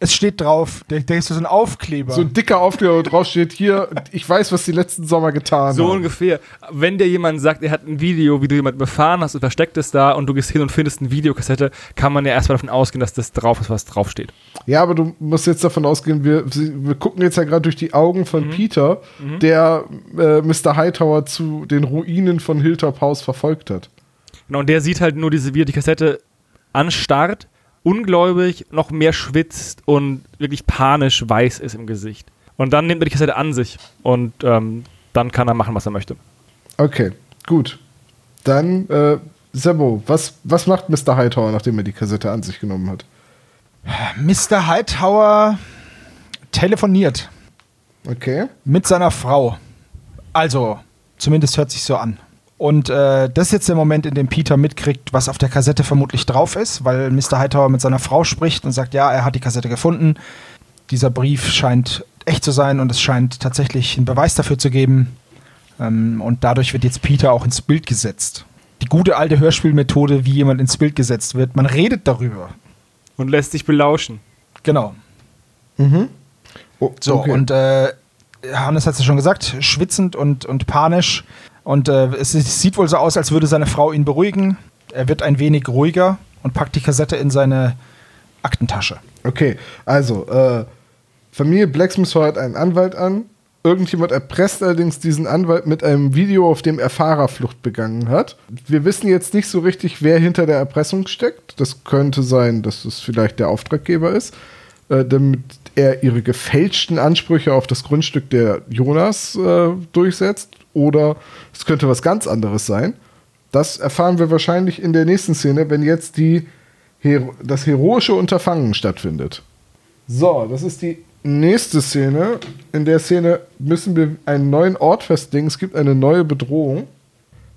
Speaker 5: Es steht drauf, da, da ist so ein Aufkleber.
Speaker 3: So ein dicker Aufkleber, wo drauf steht, hier, ich weiß, was die letzten Sommer getan
Speaker 4: So
Speaker 3: haben.
Speaker 4: ungefähr. Wenn dir jemand sagt, er hat ein Video, wie du jemanden befahren hast und versteckt es da und du gehst hin und findest eine Videokassette, kann man ja erstmal davon ausgehen, dass das drauf ist, was draufsteht.
Speaker 3: Ja, aber du musst jetzt davon ausgehen, wir, wir gucken jetzt ja gerade durch die Augen von Peter, der äh, Mr. Hightower zu den Ruinen von Hilltop House verfolgt hat.
Speaker 4: Genau, und der sieht halt nur diese, wie er die Kassette anstarrt, ungläubig, noch mehr schwitzt und wirklich panisch weiß ist im Gesicht. Und dann nimmt er die Kassette an sich und ähm, dann kann er machen, was er möchte.
Speaker 3: Okay, gut. Dann, äh, Sebo, was, was macht Mr. Hightower, nachdem er die Kassette an sich genommen hat?
Speaker 5: Mr. Hightower telefoniert
Speaker 3: Okay.
Speaker 5: mit seiner Frau. Also, zumindest hört sich so an. Und äh, das ist jetzt der Moment, in dem Peter mitkriegt, was auf der Kassette vermutlich drauf ist, weil Mr. Hightower mit seiner Frau spricht und sagt, ja, er hat die Kassette gefunden. Dieser Brief scheint echt zu sein und es scheint tatsächlich einen Beweis dafür zu geben. Ähm, und dadurch wird jetzt Peter auch ins Bild gesetzt. Die gute alte Hörspielmethode, wie jemand ins Bild gesetzt wird. Man redet darüber.
Speaker 4: Und lässt sich belauschen.
Speaker 5: Genau.
Speaker 3: Oh,
Speaker 5: So,
Speaker 3: okay.
Speaker 5: und äh, Hannes hat es ja schon gesagt, schwitzend und, und panisch. Und äh, es, sieht wohl so aus, als würde seine Frau ihn beruhigen. Er wird ein wenig ruhiger und packt die Kassette in seine Aktentasche.
Speaker 3: Okay, also, äh, Familie Blacksmith heuert einen Anwalt an. Irgendjemand erpresst allerdings diesen Anwalt mit einem Video, auf dem er Fahrerflucht begangen hat. Wir wissen jetzt nicht so richtig, wer hinter der Erpressung steckt. Das könnte sein, dass es vielleicht der Auftraggeber ist, äh, damit er ihre gefälschten Ansprüche auf das Grundstück der Jonas äh, durchsetzt. Oder es könnte was ganz anderes sein. Das erfahren wir wahrscheinlich in der nächsten Szene, wenn jetzt die Hero das heroische Unterfangen stattfindet. So, das ist die nächste Szene. In der Szene müssen wir einen neuen Ort festlegen. Es gibt eine neue Bedrohung.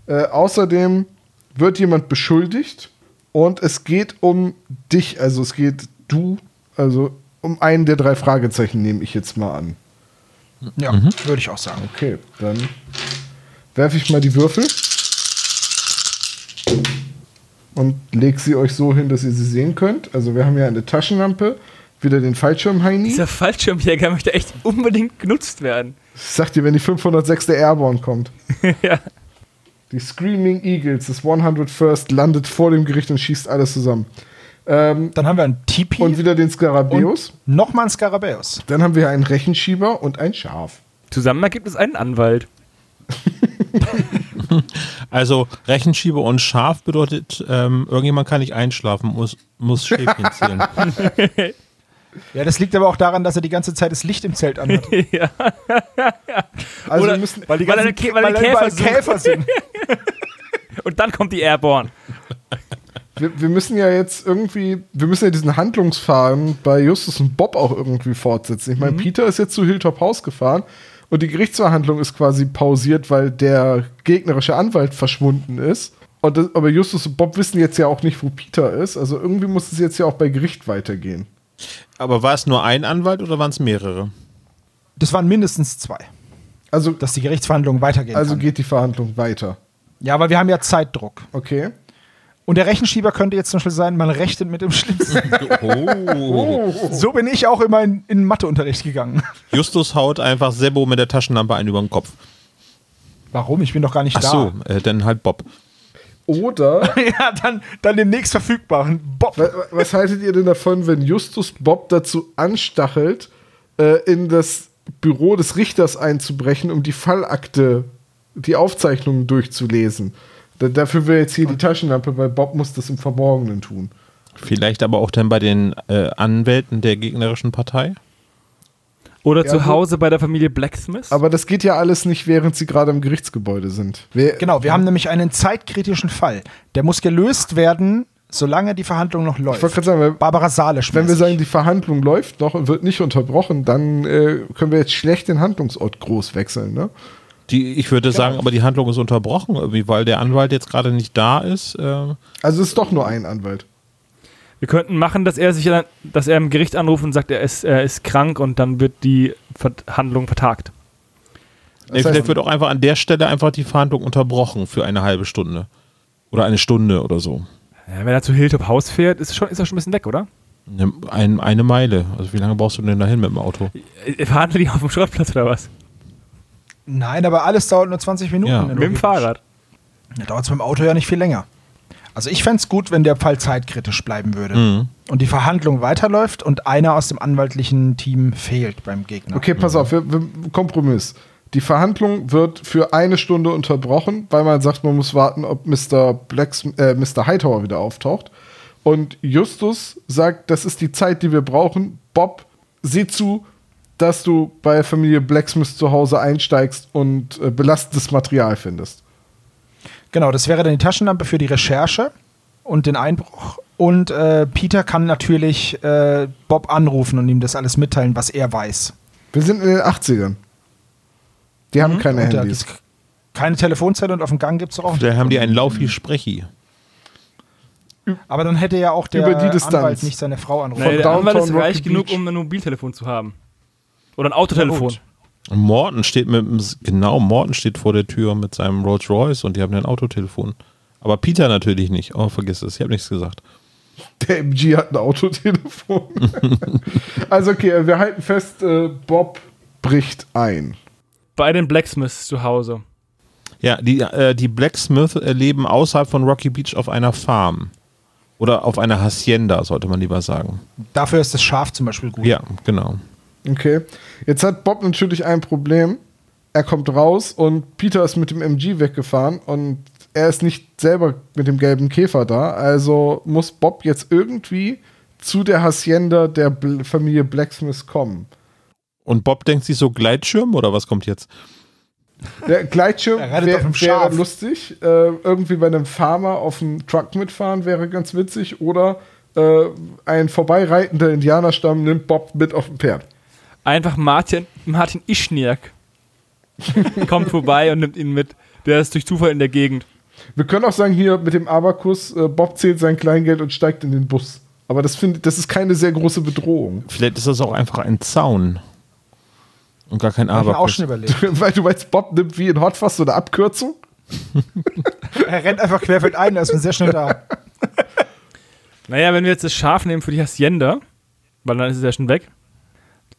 Speaker 3: Äh, außerdem wird jemand beschuldigt und es geht um dich, also es geht du, also um einen der drei Fragezeichen nehme ich jetzt mal an.
Speaker 5: Ja, würde ich auch sagen.
Speaker 3: Okay, dann werfe ich mal die Würfel und lege sie euch so hin, dass ihr sie sehen könnt. Also wir haben hier eine Taschenlampe, wieder den Fallschirm Heini.
Speaker 4: Dieser Fallschirmjäger möchte echt unbedingt genutzt werden.
Speaker 3: Ich sag dir, wenn die 506. Airborne kommt.
Speaker 4: ja.
Speaker 3: Die Screaming Eagles, das 101st, landet vor dem Gericht und schießt alles zusammen. Ähm,
Speaker 5: Dann haben wir ein Tipi
Speaker 3: und wieder den Skarabäus.
Speaker 5: nochmal ein Skarabäus.
Speaker 3: Dann haben wir einen Rechenschieber und ein Schaf.
Speaker 4: Zusammen ergibt es einen Anwalt.
Speaker 1: Also Rechenschieber und Schaf bedeutet, ähm, irgendjemand kann nicht einschlafen, muss, muss Schäfchen zählen.
Speaker 5: Ja, das liegt aber auch daran, dass er die ganze Zeit das Licht im Zelt anhat.
Speaker 3: Also
Speaker 4: Oder-
Speaker 3: wir müssen,
Speaker 5: Weil die
Speaker 4: Weil
Speaker 5: ganzen
Speaker 4: er- weil er
Speaker 5: weil
Speaker 4: Käfer
Speaker 5: überall
Speaker 4: sucht.
Speaker 5: Käfer sind.
Speaker 4: Und dann kommt die Airborne.
Speaker 3: Wir, wir müssen ja jetzt irgendwie, wir müssen ja diesen Handlungsfaden bei Justus und Bob auch irgendwie fortsetzen. Ich meine, Peter ist jetzt zu Hilltop House gefahren und die Gerichtsverhandlung ist quasi pausiert, weil der gegnerische Anwalt verschwunden ist. Und das, aber Justus und Bob wissen jetzt ja auch nicht, wo Peter ist. Also irgendwie muss es jetzt ja auch bei Gericht weitergehen.
Speaker 1: Aber war es nur ein Anwalt oder waren es mehrere?
Speaker 5: Das waren mindestens zwei,
Speaker 3: Also,
Speaker 5: dass die Gerichtsverhandlung weitergehen
Speaker 3: also
Speaker 5: kann.
Speaker 3: geht die Verhandlung weiter.
Speaker 5: Ja, weil wir haben ja Zeitdruck.
Speaker 3: Okay.
Speaker 5: Und der Rechenschieber könnte jetzt zum Beispiel sein, man rechnet mit dem Schlimmsten.
Speaker 1: Oh.
Speaker 5: so bin ich auch immer in, in Matheunterricht gegangen.
Speaker 1: Justus haut einfach Sebo mit der Taschenlampe einen über den Kopf.
Speaker 5: Warum? Ich bin doch gar nicht
Speaker 1: Ach
Speaker 5: da.
Speaker 1: so, äh, dann halt Bob.
Speaker 3: Oder
Speaker 5: ja, dann, dann demnächst verfügbaren Bob.
Speaker 3: Wa- Was haltet ihr denn davon, wenn Justus Bob dazu anstachelt, äh, in das Büro des Richters einzubrechen, um die Fallakte, die Aufzeichnungen durchzulesen? Da, dafür wäre jetzt hier die Taschenlampe, weil Bob muss das im Verborgenen tun.
Speaker 1: Vielleicht aber auch dann bei den äh, Anwälten der gegnerischen Partei.
Speaker 4: Oder
Speaker 3: Ja,
Speaker 4: zu Hause bei der Familie Blacksmith.
Speaker 3: Aber das geht ja alles nicht, während sie gerade im Gerichtsgebäude sind. Wer,
Speaker 5: Genau, wir haben nämlich einen zeitkritischen Fall. Der muss gelöst werden, solange die Verhandlung noch
Speaker 3: Ich wollte
Speaker 5: läuft.
Speaker 3: gerade sagen, wenn,
Speaker 5: Barbara Salisch.
Speaker 3: wenn wir sagen, die Verhandlung läuft noch und wird nicht unterbrochen, dann äh, können wir jetzt schlecht den Handlungsort groß wechseln, ne?
Speaker 1: Die, ich würde sagen, aber die Handlung ist unterbrochen, irgendwie, weil der Anwalt jetzt gerade nicht da ist. Äh,
Speaker 3: Also es ist doch nur ein Anwalt.
Speaker 4: Wir könnten machen, dass er sich dann, dass er im Gericht anruft und sagt, er ist, er ist krank und dann wird die Verhandlung vertagt.
Speaker 1: nee,
Speaker 3: heißt-
Speaker 1: vielleicht wird auch einfach an der Stelle einfach die Verhandlung unterbrochen für eine halbe Stunde. Oder eine Stunde oder so.
Speaker 4: Ja, wenn er zu Hilltop Haus fährt, ist, schon, ist er schon ein bisschen weg, oder?
Speaker 1: Eine, ein, eine Meile. Also wie lange brauchst du denn dahin mit dem Auto?
Speaker 4: Äh, Verhandeln die auf dem Schrottplatz oder was?
Speaker 5: Nein, aber alles dauert nur 20 Minuten.
Speaker 1: Ja.
Speaker 4: Mit dem. Fahrrad.
Speaker 5: Da dauert es beim Auto ja nicht viel länger. Also ich fände es gut, wenn der Fall zeitkritisch bleiben würde.
Speaker 1: Mhm.
Speaker 5: Und die Verhandlung weiterläuft und einer aus dem anwaltlichen Team fehlt beim Gegner.
Speaker 3: Okay, pass auf, wir, wir, Kompromiss. Die Verhandlung wird für eine Stunde unterbrochen, weil man sagt, man muss warten, ob Mr. Blacks, äh, Mr. Hightower wieder auftaucht. Und Justus sagt, das ist die Zeit, die wir brauchen. Bob, sieh zu, dass du bei Familie Blacksmith zu Hause einsteigst und äh, belastendes Material findest.
Speaker 5: Genau, das wäre dann die Taschenlampe für die Recherche und den Einbruch. Und äh, Peter kann natürlich äh, Bob anrufen und ihm das alles mitteilen, was er weiß.
Speaker 3: Wir sind in den 80ern. Die haben keine
Speaker 5: und
Speaker 3: Handys.
Speaker 5: keine Telefonzelle und auf dem Gang gibt es auch.
Speaker 1: Da haben die einen Laufi-Sprechi.
Speaker 5: Aber dann hätte ja auch der
Speaker 3: Über die Distanz.
Speaker 5: Anwalt nicht seine Frau anrufen.
Speaker 4: Nee, der Anwalt ist reich genug, um ein Mobiltelefon zu haben. Oder ein Autotelefon.
Speaker 1: Und Morton steht mit dem, genau, Morton steht vor der Tür mit seinem Rolls Royce und die haben ein Autotelefon. Aber Peter natürlich nicht. Oh, vergiss es, ich habe nichts gesagt.
Speaker 3: Der MG hat ein Autotelefon. also okay, wir halten fest, äh, Bob bricht ein.
Speaker 4: Bei den Blacksmiths zu Hause.
Speaker 1: Ja, die, äh, die Blacksmith leben außerhalb von Rocky Beach auf einer Farm. Oder auf einer Hacienda, sollte man lieber sagen.
Speaker 5: Dafür ist das Schaf zum Beispiel gut.
Speaker 1: Ja, genau.
Speaker 3: Okay. Jetzt hat Bob natürlich ein Problem. Er kommt raus und Peter ist mit dem MG weggefahren und er ist nicht selber mit dem gelben Käfer da. Also muss Bob jetzt irgendwie zu der Hacienda der Bl Familie Blacksmith kommen.
Speaker 1: Und Bob denkt sich so Gleitschirm oder was kommt jetzt?
Speaker 3: Der Gleitschirm wär, wäre
Speaker 5: Schaf.
Speaker 3: lustig. Äh, irgendwie bei einem Farmer auf dem Truck mitfahren wäre ganz witzig. Oder äh, ein vorbeireitender Indianerstamm nimmt Bob mit auf dem Pferd.
Speaker 4: Einfach Martin, Martin Ischniak kommt vorbei und nimmt ihn mit. Der ist durch Zufall in der Gegend.
Speaker 3: Wir können auch sagen, hier mit dem Abakus, äh, Bob zählt sein Kleingeld und steigt in den Bus. Aber das, find, das ist keine sehr große Bedrohung.
Speaker 1: Vielleicht ist das auch einfach ein Zaun. Und gar kein
Speaker 5: Hab ich mir auch
Speaker 1: Abakus.
Speaker 5: schon überlegt.
Speaker 3: Weil du meinst, Bob nimmt wie in Hot Fuzz so eine Abkürzung?
Speaker 5: er rennt einfach querfeldein, da ist man sehr schnell da.
Speaker 4: Naja, wenn wir jetzt das Schaf nehmen für die Hacienda, weil dann ist es ja schon weg,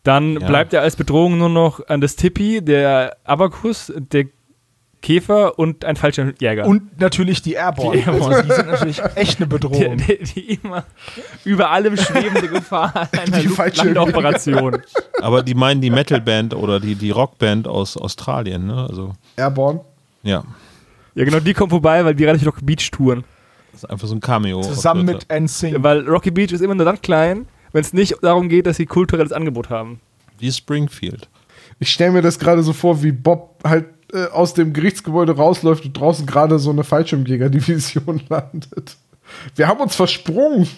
Speaker 4: dann
Speaker 1: Ja.
Speaker 4: bleibt ja als Bedrohung nur noch an das Tippi, der Abakus, der Käfer und ein Fallschirmjäger.
Speaker 5: Und natürlich die Airborne.
Speaker 4: Die Airborne.
Speaker 5: Die sind natürlich echt eine
Speaker 4: die,
Speaker 5: Bedrohung.
Speaker 4: die, die immer über allem schwebende Gefahr einer
Speaker 3: Die.
Speaker 4: Landoperation.
Speaker 1: Aber die meinen die Metalband oder die, die Rockband aus Australien, ne? Also,
Speaker 3: Airborne.
Speaker 1: ja.
Speaker 4: Ja, genau, die kommen vorbei, weil die relativ Rocky Beach touren.
Speaker 1: Das ist einfach so ein Cameo.
Speaker 5: Zusammen mit NSYNC.
Speaker 4: Weil Rocky Beach ist immer nur dann klein, wenn es nicht darum geht, dass sie kulturelles Angebot haben.
Speaker 1: Wie Springfield.
Speaker 3: Ich stelle mir das gerade so vor, wie Bob halt äh, aus dem Gerichtsgebäude rausläuft und draußen gerade so eine Fallschirmjäger-Division landet. Wir haben uns versprungen.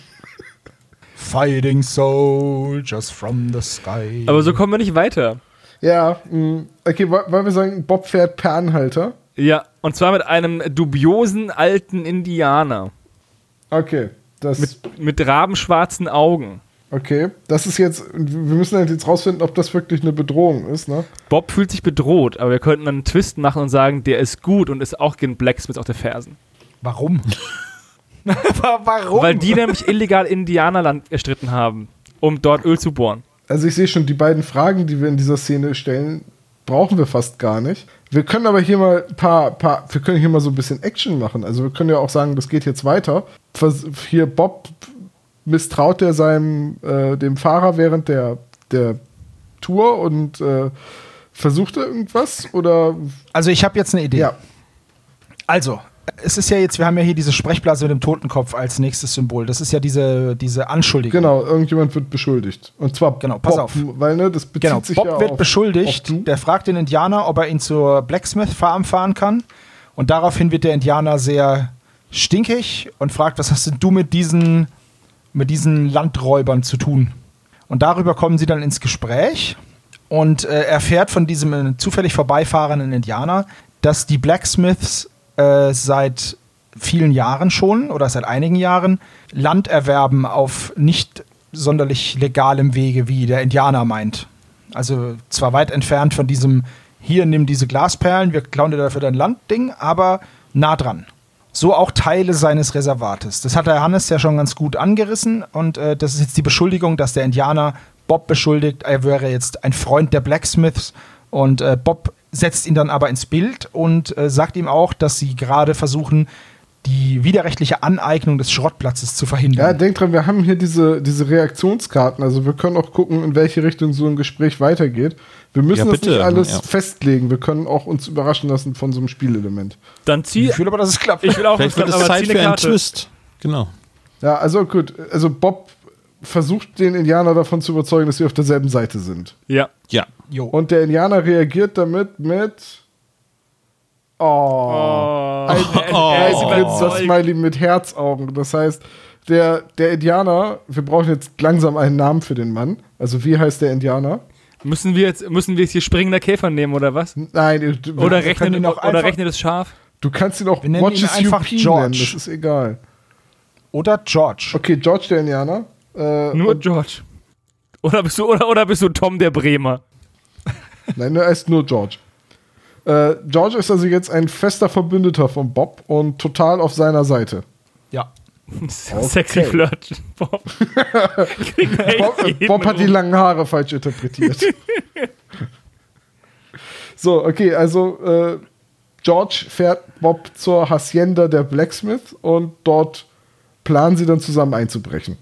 Speaker 5: Fighting Soldiers from the Sky.
Speaker 4: Aber so kommen wir nicht weiter.
Speaker 3: Ja, mh, okay, wo- wollen wir sagen, Bob fährt per Anhalter?
Speaker 4: Ja, und zwar mit einem dubiosen alten Indianer.
Speaker 3: Okay, das,
Speaker 4: Mit, mit rabenschwarzen Augen.
Speaker 3: Okay, das ist jetzt, wir müssen halt jetzt rausfinden, ob das wirklich eine Bedrohung ist, ne?
Speaker 4: Bob fühlt sich bedroht, aber wir könnten dann einen Twist machen und sagen, der ist gut und ist auch gegen Blacksmith auf der Fersen.
Speaker 5: Warum? Wa- Warum?
Speaker 4: Weil die nämlich illegal Indianerland erstritten haben, um dort Öl zu bohren.
Speaker 3: Also ich sehe schon, die beiden Fragen, die wir in dieser Szene stellen, brauchen wir fast gar nicht. Wir können aber hier mal ein paar, paar, wir können hier mal so ein bisschen Action machen. Also wir können ja auch sagen, das geht jetzt weiter. Hier Bob misstraut er seinem, äh, dem Fahrer während der, der Tour und äh, versucht er irgendwas oder
Speaker 5: also ich habe jetzt eine Idee.
Speaker 3: ja,
Speaker 5: Also, es ist ja jetzt, wir haben ja hier diese Sprechblase mit dem Totenkopf als nächstes Symbol. Das ist ja diese, diese Anschuldigung.
Speaker 3: genau, irgendjemand wird beschuldigt. Und zwar
Speaker 5: Genau, pass
Speaker 3: Bob,
Speaker 5: auf.
Speaker 3: weil ne, das bezieht
Speaker 5: Genau,
Speaker 3: sich
Speaker 5: Bob
Speaker 3: ja
Speaker 5: wird
Speaker 3: auf,
Speaker 5: beschuldigt.
Speaker 3: auf.
Speaker 5: Der fragt den Indianer, ob er ihn zur Blacksmith Farm fahren kann. Und daraufhin wird der Indianer sehr stinkig und fragt, was hast denn du mit diesen, mit diesen Landräubern zu tun? Und darüber kommen sie dann ins Gespräch und äh, erfährt von diesem äh, zufällig vorbeifahrenden Indianer, dass die Blacksmiths äh, seit vielen Jahren schon oder seit einigen Jahren Land erwerben auf nicht sonderlich legalem Wege, wie der Indianer meint. Also zwar weit entfernt von diesem, hier nimm diese Glasperlen, wir klauen dir dafür dein Land-Ding, aber nah dran. So auch Teile seines Reservates. Das hat der Hannes ja schon ganz gut angerissen und äh, das ist jetzt die Beschuldigung, dass der Indianer Bob beschuldigt, er wäre jetzt ein Freund der Blacksmiths und äh, Bob setzt ihn dann aber ins Bild und äh, sagt ihm auch, dass sie gerade versuchen, die widerrechtliche Aneignung des Schrottplatzes zu
Speaker 3: Ja,
Speaker 5: verhindern.
Speaker 3: denk dran, wir haben hier diese, diese Reaktionskarten. Also wir können auch gucken, in welche Richtung so ein Gespräch weitergeht. Wir müssen
Speaker 1: Ja,
Speaker 3: das nicht alles
Speaker 1: ja.
Speaker 3: festlegen. Wir können auch uns überraschen lassen von so einem Spielelement.
Speaker 4: Dann zieh.
Speaker 5: ich will aber, dass es klappt.
Speaker 4: Ich will auch
Speaker 1: Vielleicht wird es Zeit für
Speaker 4: eine
Speaker 1: einen. Twist. Genau.
Speaker 3: Ja, also gut. Also Bob versucht den Indianer davon zu überzeugen, dass sie auf derselben Seite sind.
Speaker 4: Ja.
Speaker 1: Ja.
Speaker 5: Jo.
Speaker 3: Und der Indianer reagiert damit mit Oh.
Speaker 4: Oh,
Speaker 3: Ein,
Speaker 1: Oh.
Speaker 3: ein
Speaker 4: ist
Speaker 3: Grinser
Speaker 4: überzeugt.
Speaker 3: Smiley mit Herzaugen. Das heißt, der, der Indianer, wir brauchen jetzt langsam einen Namen für den Mann. Also wie heißt der Indianer?
Speaker 4: Müssen wir jetzt, müssen wir jetzt hier springender Käfer nehmen oder was?
Speaker 3: Nein, du,
Speaker 4: Oder rechnet, oder
Speaker 5: einfach-
Speaker 4: rechnet das scharf?
Speaker 3: du kannst ihn auch
Speaker 5: Wir ihn einfach George.
Speaker 3: nennen, das ist egal.
Speaker 5: Oder George.
Speaker 3: Okay, George der Indianer. Äh,
Speaker 4: Nur George. Oder bist du, oder, oder bist du Tom der Bremer?
Speaker 3: nein, er ist nur George. Äh, George ist also jetzt ein fester Verbündeter von Bob und total auf seiner Seite.
Speaker 5: Ja.
Speaker 4: Sexy Flirt. Bob.
Speaker 3: Bob, äh, Bob hat die langen Haare falsch interpretiert. so, okay, also äh, George fährt Bob zur Hacienda der Blacksmith und dort planen sie dann zusammen einzubrechen.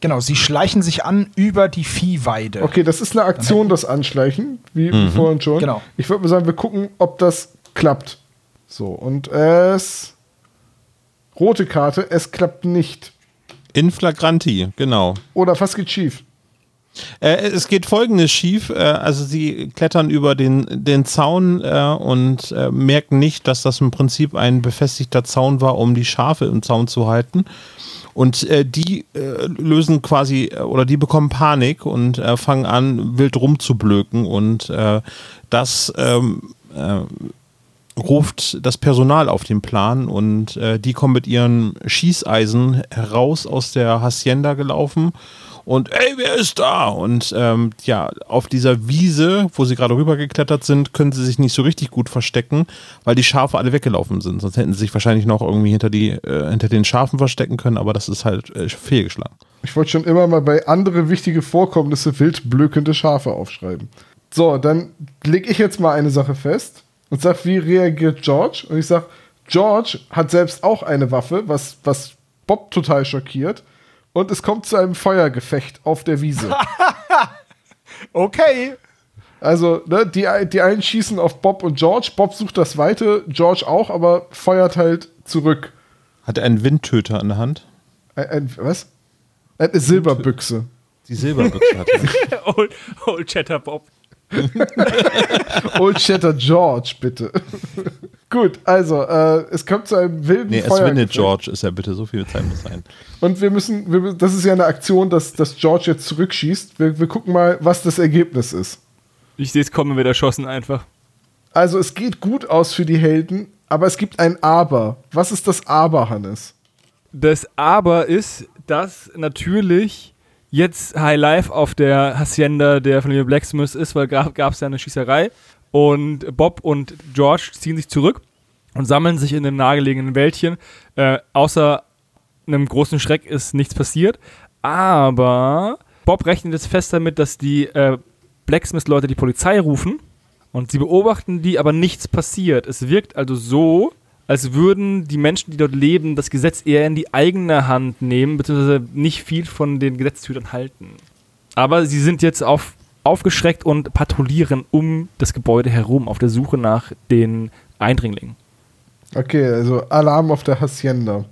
Speaker 5: Genau, sie schleichen sich an über die Viehweide.
Speaker 3: Okay, das ist eine Aktion, das Anschleichen, wie, wie vorhin schon.
Speaker 5: Genau.
Speaker 3: Ich würde mal sagen, wir gucken, ob das klappt. So, und es. Rote Karte, es klappt nicht.
Speaker 1: In flagranti, genau.
Speaker 3: Oder was geht schief?
Speaker 1: Äh, es geht folgendes schief. Äh, also sie klettern über den, den Zaun äh, und äh, merken nicht, dass das im Prinzip ein befestigter Zaun war, um die Schafe im Zaun zu halten. Und äh, die äh, lösen quasi äh, oder die bekommen Panik und äh, fangen an, wild rumzublöken. Und äh, das ähm, äh, ruft das Personal auf den Plan und die kommen mit ihren Schießeisen heraus aus der Hacienda gelaufen und ey, wer ist da? Und ähm, ja, auf dieser Wiese, wo sie gerade rübergeklettert sind, können sie sich nicht so richtig gut verstecken, weil die Schafe alle weggelaufen sind. Sonst hätten sie sich wahrscheinlich noch irgendwie hinter, die, äh, hinter den Schafen verstecken können, aber das ist halt äh, fehlgeschlagen.
Speaker 3: Ich wollte schon immer mal bei andere wichtige Vorkommnisse wild blökende Schafe aufschreiben. So, dann lege ich jetzt mal eine Sache fest und sag, wie reagiert George? Und ich sag, George hat selbst auch eine Waffe, was, was Bob total schockiert. Und es kommt zu einem Feuergefecht auf der Wiese.
Speaker 5: Okay.
Speaker 3: Also, ne, die, die einen schießen auf Bob und George. Bob sucht das Weite, George auch, aber feuert halt zurück.
Speaker 1: Hat er einen Windtöter in der Hand?
Speaker 3: Ein, ein, was? Eine Silberbüchse.
Speaker 1: Die Silberbüchse hat er.
Speaker 4: Old, Old Chatter Bob.
Speaker 3: Old Shatter George, bitte. Gut, also, äh, es kommt zu einem wilden
Speaker 1: Nee, es
Speaker 3: Feuergefecht.
Speaker 1: windet George, ist ja bitte, so viel Zeit muss sein.
Speaker 3: Und wir müssen, wir, das ist ja eine Aktion, dass, dass George jetzt zurückschießt. Wir, wir gucken mal, was das Ergebnis ist.
Speaker 4: Ich sehe es kommen, wird erschossen einfach.
Speaker 3: Also, es geht gut aus für die Helden, aber es gibt ein Aber. Was ist das Aber, Hannes?
Speaker 4: Das Aber ist, dass natürlich jetzt High Life auf der Hacienda der Familie Blacksmith ist, weil gab es ja eine Schießerei. Und Bob und George ziehen sich zurück und sammeln sich in einem nahegelegenen Wäldchen. Äh, außer einem großen Schreck ist nichts passiert. Aber Bob rechnet jetzt fest damit, dass die äh, Blacksmith-Leute die Polizei rufen. Und sie beobachten die, aber nichts passiert. Es wirkt also so, als würden die Menschen, die dort leben, das Gesetz eher in die eigene Hand nehmen, beziehungsweise nicht viel von den Gesetzeshütern halten. Aber sie sind jetzt auf, aufgeschreckt und patrouillieren um das Gebäude herum, auf der Suche nach den Eindringlingen.
Speaker 3: Okay, also Alarm auf der Hacienda.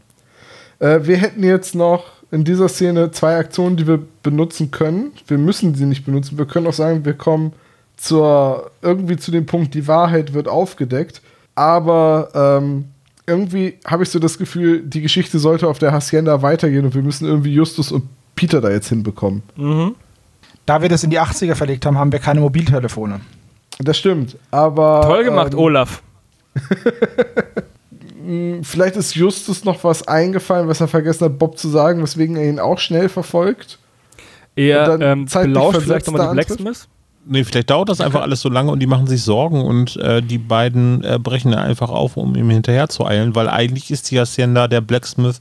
Speaker 3: Äh, wir hätten jetzt noch in dieser Szene zwei Aktionen, die wir benutzen können. Wir müssen sie nicht benutzen. Wir können auch sagen, wir kommen zur irgendwie zu dem Punkt, die Wahrheit wird aufgedeckt. Aber ähm, irgendwie habe ich so das Gefühl, die Geschichte sollte auf der Hacienda weitergehen und wir müssen irgendwie Justus und Peter da jetzt hinbekommen.
Speaker 5: Da wir das in die 80er verlegt haben, haben wir keine Mobiltelefone.
Speaker 3: Das stimmt, aber.
Speaker 4: Toll gemacht,
Speaker 3: ähm,
Speaker 4: Olaf.
Speaker 3: Vielleicht ist Justus noch was eingefallen, was er vergessen hat, Bob zu sagen, weswegen er ihn auch schnell verfolgt.
Speaker 4: Er ähm, belauscht vielleicht nochmal die? Blacksmith.
Speaker 1: Nee, vielleicht dauert das einfach alles so lange und die machen sich Sorgen und äh, die beiden äh, brechen einfach auf, um ihm hinterher zu eilen, weil eigentlich ist die Hacienda der Blacksmith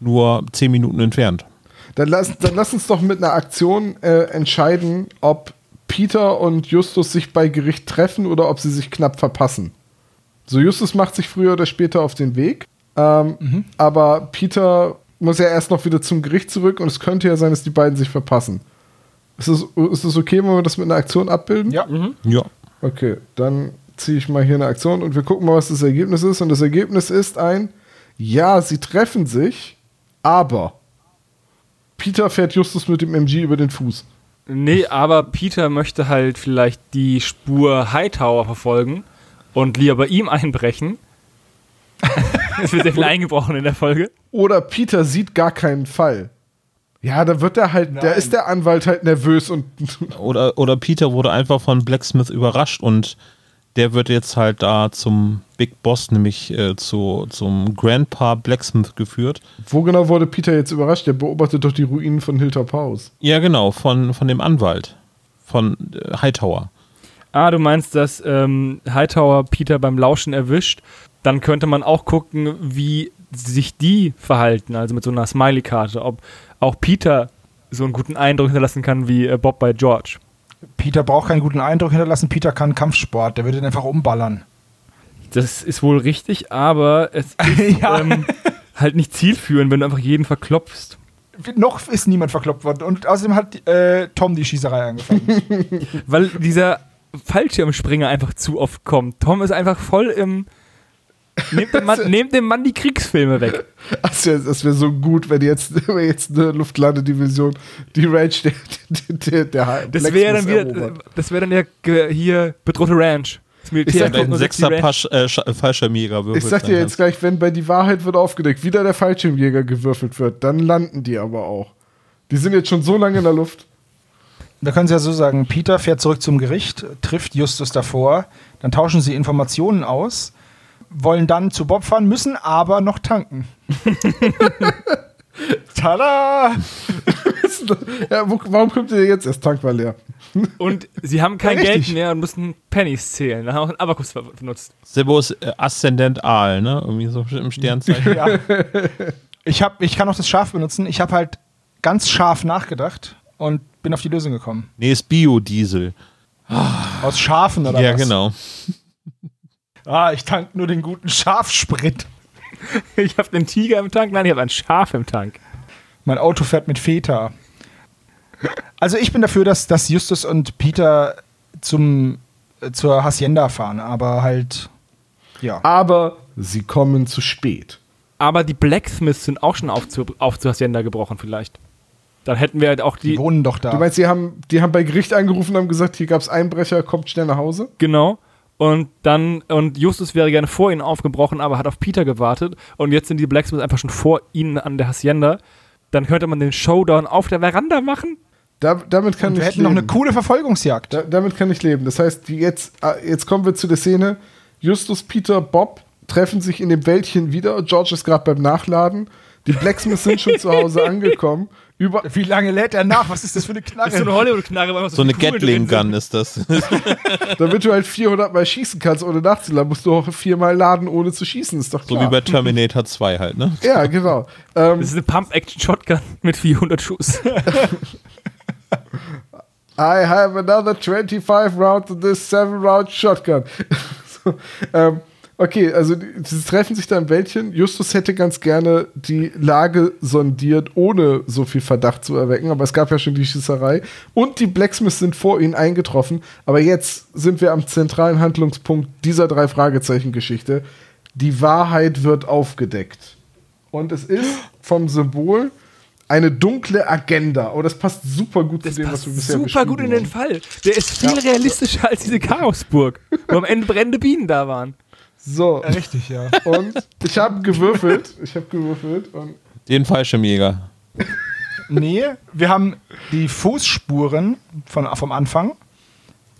Speaker 1: nur zehn Minuten entfernt.
Speaker 3: Dann lass, dann lass uns doch mit einer Aktion äh, entscheiden, ob Peter und Justus sich bei Gericht treffen oder ob sie sich knapp verpassen. So, Justus macht sich früher oder später auf den Weg, ähm, aber Peter muss ja erst noch wieder zum Gericht zurück und es könnte ja sein, dass die beiden sich verpassen. Ist es, ist es okay, wenn wir das mit einer Aktion abbilden?
Speaker 5: Ja.
Speaker 1: Ja.
Speaker 3: Okay, dann ziehe ich mal hier eine Aktion und wir gucken mal, was das Ergebnis ist. Und das Ergebnis ist ein, ja, sie treffen sich, aber Peter fährt Justus mit dem MG über den Fuß.
Speaker 4: Nee, aber Peter möchte halt vielleicht die Spur Hightower verfolgen und lieber bei ihm einbrechen. es wird sehr viel eingebrochen in der Folge.
Speaker 3: Oder Peter sieht gar keinen Fall. Ja, da wird er halt, da
Speaker 5: Nein.
Speaker 3: ist der Anwalt halt nervös und
Speaker 1: Oder, oder Peter wurde einfach von Blacksmith überrascht und der wird jetzt halt da zum Big Boss, nämlich äh, zu, zum Grandpa Blacksmith geführt.
Speaker 3: wo genau wurde Peter jetzt überrascht? Der beobachtet doch die Ruinen von Hilltop House.
Speaker 1: Ja, genau, von, von dem Anwalt. Von äh, Hightower.
Speaker 4: Ah, du meinst, dass ähm, Hightower Peter beim Lauschen erwischt. Dann könnte man auch gucken, wie sich die verhalten, also mit so einer Smiley-Karte. Ob auch Peter so einen guten Eindruck hinterlassen kann wie äh, Bob bei George.
Speaker 5: Peter braucht keinen guten Eindruck hinterlassen. Peter kann Kampfsport. Der würde ihn einfach umballern.
Speaker 4: Das ist wohl richtig, aber es ist
Speaker 5: Ja.
Speaker 4: ähm, halt nicht zielführend, wenn du einfach jeden verklopfst.
Speaker 5: Noch ist niemand verkloppt worden. Und außerdem hat äh, Tom die Schießerei angefangen.
Speaker 4: Weil dieser Fallschirmspringer einfach zu oft kommt. Tom ist einfach voll im. Nehmt dem Mann, nehmt dem Mann die Kriegsfilme weg.
Speaker 3: Das wäre das wär so gut, wenn jetzt, wenn jetzt eine Luftlandedivision die Ranch der, der, der, der
Speaker 4: Das wäre dann wieder. Das wäre dann ja hier bedrohte Ranch. Das
Speaker 3: Ich
Speaker 4: Militär
Speaker 3: sag
Speaker 4: kommt
Speaker 1: Ein sechster. Pasch, äh, Sch- Fallschirmjäger würfelt
Speaker 3: Ich sag dir jetzt gleich, wenn bei die Wahrheit wird aufgedeckt, wieder der Fallschirmjäger gewürfelt wird, dann landen die aber auch. Die sind jetzt schon so lange in der Luft.
Speaker 5: Da können Sie ja so sagen, Peter fährt zurück zum Gericht, trifft Justus davor, dann tauschen sie Informationen aus. Wollen dann zu Bob fahren, müssen aber noch tanken. Tada!
Speaker 3: Ja, wo, warum kommt ihr jetzt erst? Tank war leer.
Speaker 4: Und sie haben kein
Speaker 5: Ja,
Speaker 4: Geld mehr und müssen Pennies zählen. Dann haben auch einen Abakus benutzt.
Speaker 1: Sebo ist äh, Aszendent Aal, ne? Irgendwie so im Sternzeichen.
Speaker 5: Ja. Ich, hab, ich kann auch das Schaf benutzen. Ich habe halt ganz scharf nachgedacht und bin auf die Lösung gekommen.
Speaker 1: nee, ist Biodiesel.
Speaker 5: Aus Schafen oder
Speaker 1: ja,
Speaker 5: was?
Speaker 1: genau.
Speaker 5: Ah, ich tank nur den guten Schafsprit.
Speaker 4: Ich habe einen Tiger im Tank. Nein, ich habe ein Schaf im Tank.
Speaker 5: Mein Auto fährt mit Feta. Also ich bin dafür, dass, dass Justus und Peter zum, äh, zur Hacienda fahren, aber halt, ja.
Speaker 3: Aber sie kommen zu spät.
Speaker 4: Aber die Blacksmiths sind auch schon auf zu, auf zu Hacienda gebrochen, vielleicht. Dann hätten wir halt auch
Speaker 5: Die
Speaker 4: die.
Speaker 5: wohnen doch da.
Speaker 3: Du meinst, die haben, die haben bei Gericht angerufen und haben gesagt, hier gab es Einbrecher, kommt schnell nach Hause?
Speaker 4: Genau. Und dann, und Justus wäre gerne vor ihnen aufgebrochen, aber hat auf Peter gewartet. Und jetzt sind die Blacksmiths einfach schon vor ihnen an der Hacienda. Dann könnte man den Showdown auf der Veranda machen.
Speaker 3: Da, damit kann
Speaker 5: und wir
Speaker 3: ich
Speaker 5: hätten noch
Speaker 3: leben.
Speaker 5: eine coole Verfolgungsjagd.
Speaker 3: Da, damit kann ich leben. Das heißt, jetzt, ah, jetzt kommen wir zu der Szene. Justus, Peter, Bob treffen sich in dem Wäldchen wieder. George ist gerade beim Nachladen. Die Blacksmiths sind schon zu Hause angekommen. Über,
Speaker 5: Wie lange lädt er nach? Was ist das für eine
Speaker 4: Das ist so eine
Speaker 5: Knarre?
Speaker 4: Hollywood-Knarre, weil
Speaker 1: So eine Gatling-Gun ist das.
Speaker 3: damit du halt 400 Mal schießen kannst, ohne nachzuladen, musst du auch viermal laden, ohne zu schießen. Ist doch
Speaker 1: so
Speaker 3: klar.
Speaker 1: wie bei Terminator 2 halt, ne?
Speaker 3: ja, genau. Ähm,
Speaker 4: Das ist eine Pump-Action-Shotgun mit 400 Schuss.
Speaker 3: I have another 25 round to this 7 round shotgun. so, ähm, okay, also sie treffen sich da im Wäldchen. Justus hätte ganz gerne die Lage sondiert, ohne so viel Verdacht zu erwecken, aber es gab ja schon die Schießerei. Und die Blacksmiths sind vor ihnen eingetroffen. Aber jetzt sind wir am zentralen Handlungspunkt dieser drei Fragezeichen-Geschichte. Die Wahrheit wird aufgedeckt. Und es ist vom Symbol eine dunkle Agenda. Oh, das passt super gut
Speaker 4: Das
Speaker 3: zu dem, was wir bisher
Speaker 4: super gut in den
Speaker 3: haben.
Speaker 4: Fall. Der ist viel realistischer als diese Chaosburg, wo am Ende brennende Bienen da waren.
Speaker 3: So,
Speaker 5: Richtig, ja.
Speaker 3: und ich habe gewürfelt. Ich habe gewürfelt. Und
Speaker 1: Den Fallschirmjäger.
Speaker 5: Nee, wir haben die Fußspuren von, vom Anfang,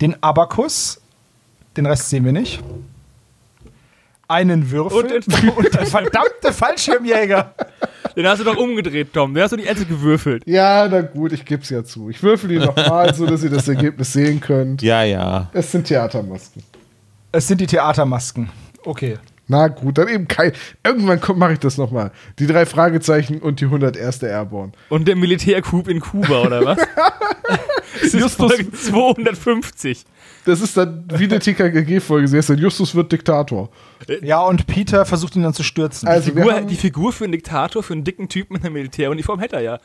Speaker 5: den Abakus, den Rest sehen wir nicht. Einen Würfel
Speaker 4: Und den-
Speaker 5: und der verdammte Fallschirmjäger.
Speaker 4: Den hast du doch umgedreht, Tom. Den hast du die Ente gewürfelt.
Speaker 3: ja, na gut, ich gebe es ja zu. Ich würfel ihn nochmal, so dass ihr das Ergebnis sehen könnt.
Speaker 1: Ja, ja.
Speaker 3: Es sind Theatermasken.
Speaker 5: Es sind die Theatermasken. Okay.
Speaker 3: Na gut, dann eben kein. Irgendwann mache ich das nochmal. Die drei Fragezeichen und die 101. Airborne.
Speaker 4: Und der Militärcoup in Kuba, oder was? das ist Folge 250.
Speaker 3: Das ist dann wie eine TKKG-Folge. Sie heißt dann Justus wird Diktator.
Speaker 5: Ja, und Peter versucht ihn dann zu stürzen.
Speaker 3: Also, wir
Speaker 4: Figur, die Figur für einen Diktator, für einen dicken Typen mit einer Militäruniform hätte er ja.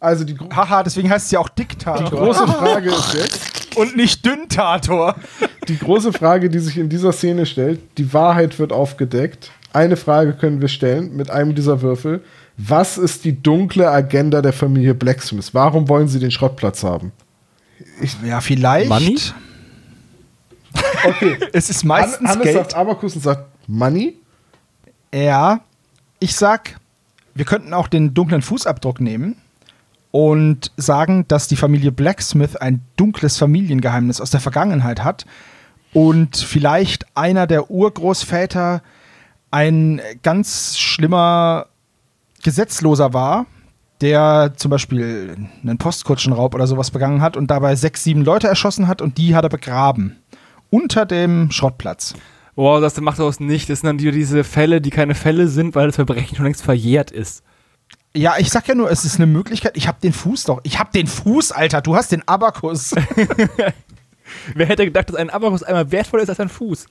Speaker 3: also die,
Speaker 5: Haha, deswegen heißt es ja auch
Speaker 3: die
Speaker 5: Diktator.
Speaker 3: große Frage ist jetzt.
Speaker 5: Und nicht Dünntator.
Speaker 3: Die große Frage, die sich in dieser Szene stellt, die Wahrheit wird aufgedeckt. Eine Frage können wir stellen mit einem dieser Würfel. Was ist die dunkle Agenda der Familie Blacksmith? Warum wollen sie den Schrottplatz haben?
Speaker 5: Ja, vielleicht.
Speaker 4: Money?
Speaker 3: Okay,
Speaker 5: Es ist meistens
Speaker 3: Hannes
Speaker 5: Geld.
Speaker 3: sagt Abakus und sagt Money.
Speaker 5: Ja, ich sag, wir könnten auch den dunklen Fußabdruck nehmen und sagen, dass die Familie Blacksmith ein dunkles Familiengeheimnis aus der Vergangenheit hat und vielleicht einer der Urgroßväter ein ganz schlimmer Gesetzloser war, der zum Beispiel einen Postkutschenraub oder sowas begangen hat und dabei sechs, sieben Leute erschossen hat und die hat er begraben. Unter dem Schrottplatz.
Speaker 4: Wow, das macht daraus nicht. Das sind dann die- diese Fälle, die keine Fälle sind, weil das Verbrechen schon längst verjährt ist.
Speaker 5: Ja, ich sag ja nur, es ist eine Möglichkeit. Ich hab den Fuß doch. Ich hab den Fuß, Alter. Du hast den Abakus.
Speaker 4: Wer hätte gedacht, dass ein Abakus einmal wertvoller ist als ein Fuß?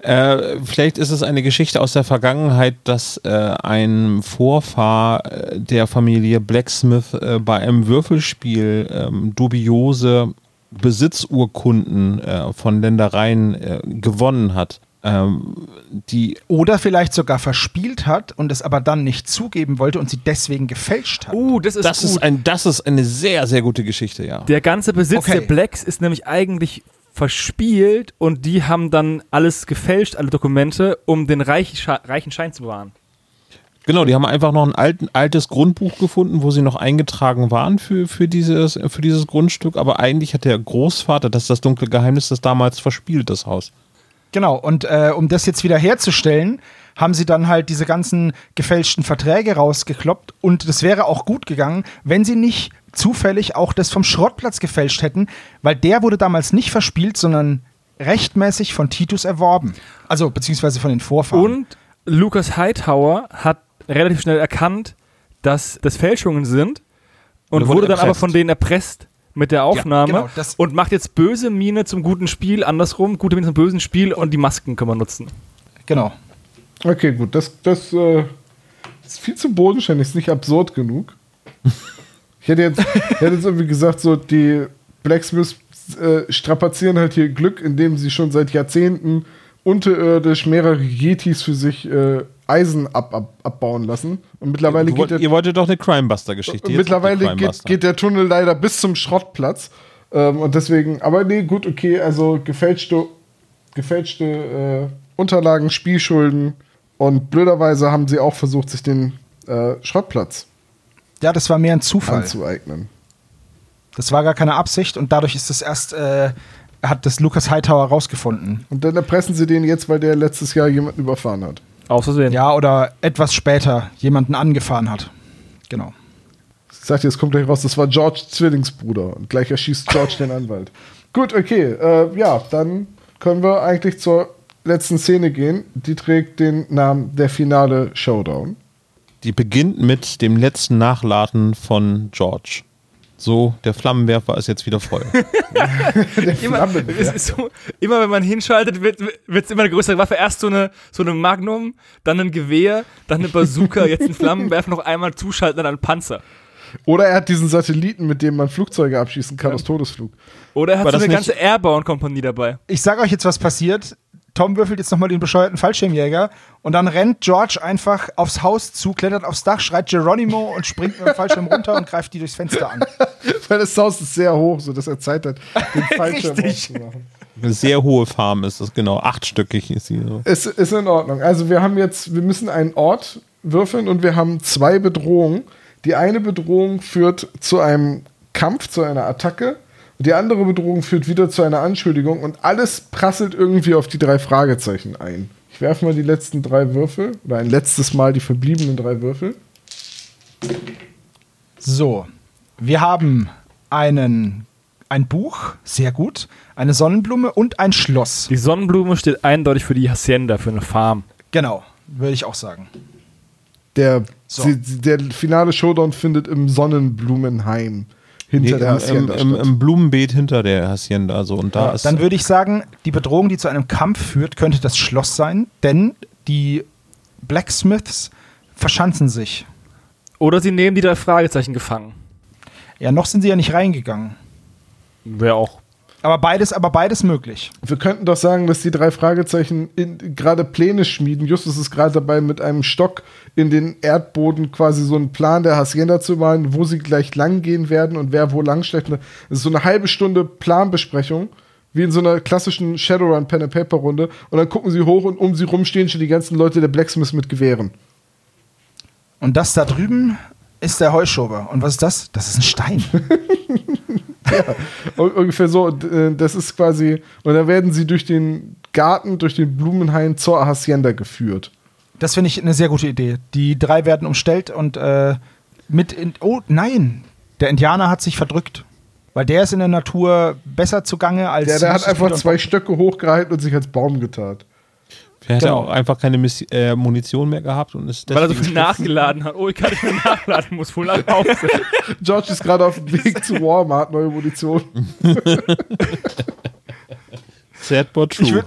Speaker 1: Äh, vielleicht ist es eine Geschichte aus der Vergangenheit, dass äh, ein Vorfahr äh, der Familie Blacksmith äh, bei einem Würfelspiel ähm, dubiose Besitzurkunden äh, von Ländereien äh, gewonnen hat. Ähm, die
Speaker 5: Oder vielleicht sogar verspielt hat und es aber dann nicht zugeben wollte und sie deswegen gefälscht hat.
Speaker 4: Uh, das ist
Speaker 1: das
Speaker 4: gut.
Speaker 1: ist ein, das ist eine sehr, sehr gute Geschichte, ja.
Speaker 4: Der ganze Besitz
Speaker 5: Okay.
Speaker 4: der Blacks ist nämlich eigentlich verspielt und die haben dann alles gefälscht, alle Dokumente, um den reichen, Sche reichen Schein zu bewahren.
Speaker 1: Genau, die haben einfach noch ein alten, altes Grundbuch gefunden, wo sie noch eingetragen waren für, für, dieses, für dieses Grundstück, aber eigentlich hat der Großvater, das ist das dunkle Geheimnis, das damals verspielt, das Haus.
Speaker 5: Genau, und äh, um das jetzt wieder herzustellen, haben sie dann halt diese ganzen gefälschten Verträge rausgekloppt und das wäre auch gut gegangen, wenn sie nicht zufällig auch das vom Schrottplatz gefälscht hätten, weil der wurde damals nicht verspielt, sondern rechtmäßig von Titus erworben. Also beziehungsweise von den Vorfahren.
Speaker 4: Und Lucas Hightower hat relativ schnell erkannt, dass das Fälschungen sind und
Speaker 1: Und wurde
Speaker 4: wurde dann aber von denen erpresst mit der Aufnahme
Speaker 5: genau, das-
Speaker 4: und macht jetzt böse Miene zum guten Spiel, andersrum, gute Miene zum bösen Spiel und die Masken können wir nutzen.
Speaker 5: genau.
Speaker 3: Okay, gut. Das, das äh, ist viel zu bodenständig, ist nicht absurd genug. Ich hätte jetzt, hätte jetzt irgendwie gesagt, so die Blacksmiths äh, strapazieren halt hier Glück, indem sie schon seit Jahrzehnten unterirdisch mehrere Yetis für sich äh, Eisen ab, ab, abbauen lassen. Und mittlerweile
Speaker 1: Du
Speaker 3: geht der,
Speaker 1: ihr wolltet doch eine Crimebuster-Geschichte.
Speaker 3: mittlerweile geht,
Speaker 1: Crimebuster.
Speaker 3: geht der Tunnel leider bis zum Schrottplatz. Ähm, und deswegen, aber nee, gut, okay, also gefälschte, gefälschte äh, Unterlagen, Spielschulden und blöderweise haben sie auch versucht, sich den äh, Schrottplatz
Speaker 5: Ja, das war mehr ein Zufall.
Speaker 3: anzueignen.
Speaker 5: Das war gar keine Absicht und dadurch ist das erst, äh, hat das Lucas Hightower rausgefunden.
Speaker 3: Und dann erpressen sie den jetzt, weil der letztes Jahr jemanden überfahren hat.
Speaker 4: Aus Versehen.
Speaker 5: Ja, oder etwas später jemanden angefahren hat. Genau.
Speaker 3: Ich sag dir, es kommt gleich raus, das war George Zwillingsbruder. Und gleich erschießt George den Anwalt. Gut, okay. Äh, ja, dann können wir eigentlich zur letzten Szene gehen. Die trägt den Namen Der Finale Showdown.
Speaker 1: Die beginnt mit dem letzten Nachladen von George. So, der Flammenwerfer ist jetzt wieder voll.
Speaker 4: Immer, so, immer wenn man hinschaltet, wird es immer eine größere Waffe. Erst so eine, so eine Magnum, dann ein Gewehr, dann eine Bazooka, jetzt ein Flammenwerfer, noch einmal zuschalten, dann ein Panzer.
Speaker 3: Oder er hat diesen Satelliten, mit dem man Flugzeuge abschießen kann aus Todesflug.
Speaker 4: Oder er hat
Speaker 1: War
Speaker 4: so eine
Speaker 1: nicht-
Speaker 4: ganze Airborne-Kompanie dabei.
Speaker 5: Ich sage euch jetzt, was passiert. Tom würfelt jetzt nochmal den bescheuerten Fallschirmjäger und dann rennt George einfach aufs Haus zu, klettert aufs Dach, schreit Geronimo und springt mit dem Fallschirm runter und greift die durchs Fenster an.
Speaker 3: Weil das Haus ist sehr hoch, sodass er Zeit hat, den Fallschirm
Speaker 5: Richtig.
Speaker 3: aufzumachen.
Speaker 1: Eine sehr hohe Farm ist das, genau. Achtstöckig ist sie so.
Speaker 3: Ist, ist in Ordnung. Also wir haben jetzt, wir müssen einen Ort würfeln und wir haben zwei Bedrohungen. Die eine Bedrohung führt zu einem Kampf, zu einer Attacke. Und die andere Bedrohung führt wieder zu einer Anschuldigung. Und alles prasselt irgendwie auf die drei Fragezeichen ein. Ich werfe mal die letzten drei Würfel. Oder ein letztes Mal die verbliebenen drei Würfel.
Speaker 5: So, wir haben einen, ein Buch, sehr gut, eine Sonnenblume und ein Schloss.
Speaker 4: Die Sonnenblume steht eindeutig für die Hacienda, für eine Farm.
Speaker 5: Genau, würde ich auch sagen.
Speaker 3: Der,
Speaker 5: So.
Speaker 3: der finale Showdown findet im Sonnenblumenheim hinter
Speaker 1: Nee,
Speaker 3: der
Speaker 1: im, im,
Speaker 3: Hacienda
Speaker 1: im,
Speaker 3: statt.
Speaker 1: Im Blumenbeet hinter der Hacienda. Also, und da ist.
Speaker 5: Dann würde ich sagen, die Bedrohung, die zu einem Kampf führt, könnte das Schloss sein, denn die Blacksmiths verschanzen sich.
Speaker 4: Oder sie nehmen die drei Fragezeichen gefangen.
Speaker 5: Ja, noch sind sie ja nicht reingegangen.
Speaker 4: Wäre auch.
Speaker 5: Aber beides, aber beides möglich.
Speaker 3: Wir könnten doch sagen, dass die drei Fragezeichen gerade Pläne schmieden. Justus ist gerade dabei, mit einem Stock in den Erdboden quasi so einen Plan der Hacienda zu malen, wo sie gleich lang gehen werden und wer wo lang schlägt. Das ist so eine halbe Stunde Planbesprechung, wie in so einer klassischen Shadowrun Pen and Paper Runde. Und dann gucken sie hoch und um sie rum stehen schon die ganzen Leute der Blacksmiths mit Gewehren.
Speaker 5: Und das da drüben ist der Heuschober. Und was ist das? Das ist ein Stein.
Speaker 3: Un- Ungefähr so. Äh, das ist quasi. Und dann werden sie durch den Garten, durch den Blumenhain zur Hacienda geführt.
Speaker 5: Das finde ich eine sehr gute Idee. Die drei werden umstellt und äh, mit in. Oh, nein! Der Indianer hat sich verdrückt. Weil der ist in der Natur besser zugange als.
Speaker 3: Der, der hat einfach zwei Stöcke hochgehalten und sich als Baum getarnt.
Speaker 1: Hat
Speaker 5: genau.
Speaker 1: er auch einfach keine Miss äh, Munition mehr gehabt und ist
Speaker 4: Weil er so viel nachgeladen hat. Oh, ich kann nicht mehr nachladen, muss wohl nach Hause.
Speaker 3: George ist gerade auf dem Weg zu Walmart, neue Munition.
Speaker 1: Sad but true.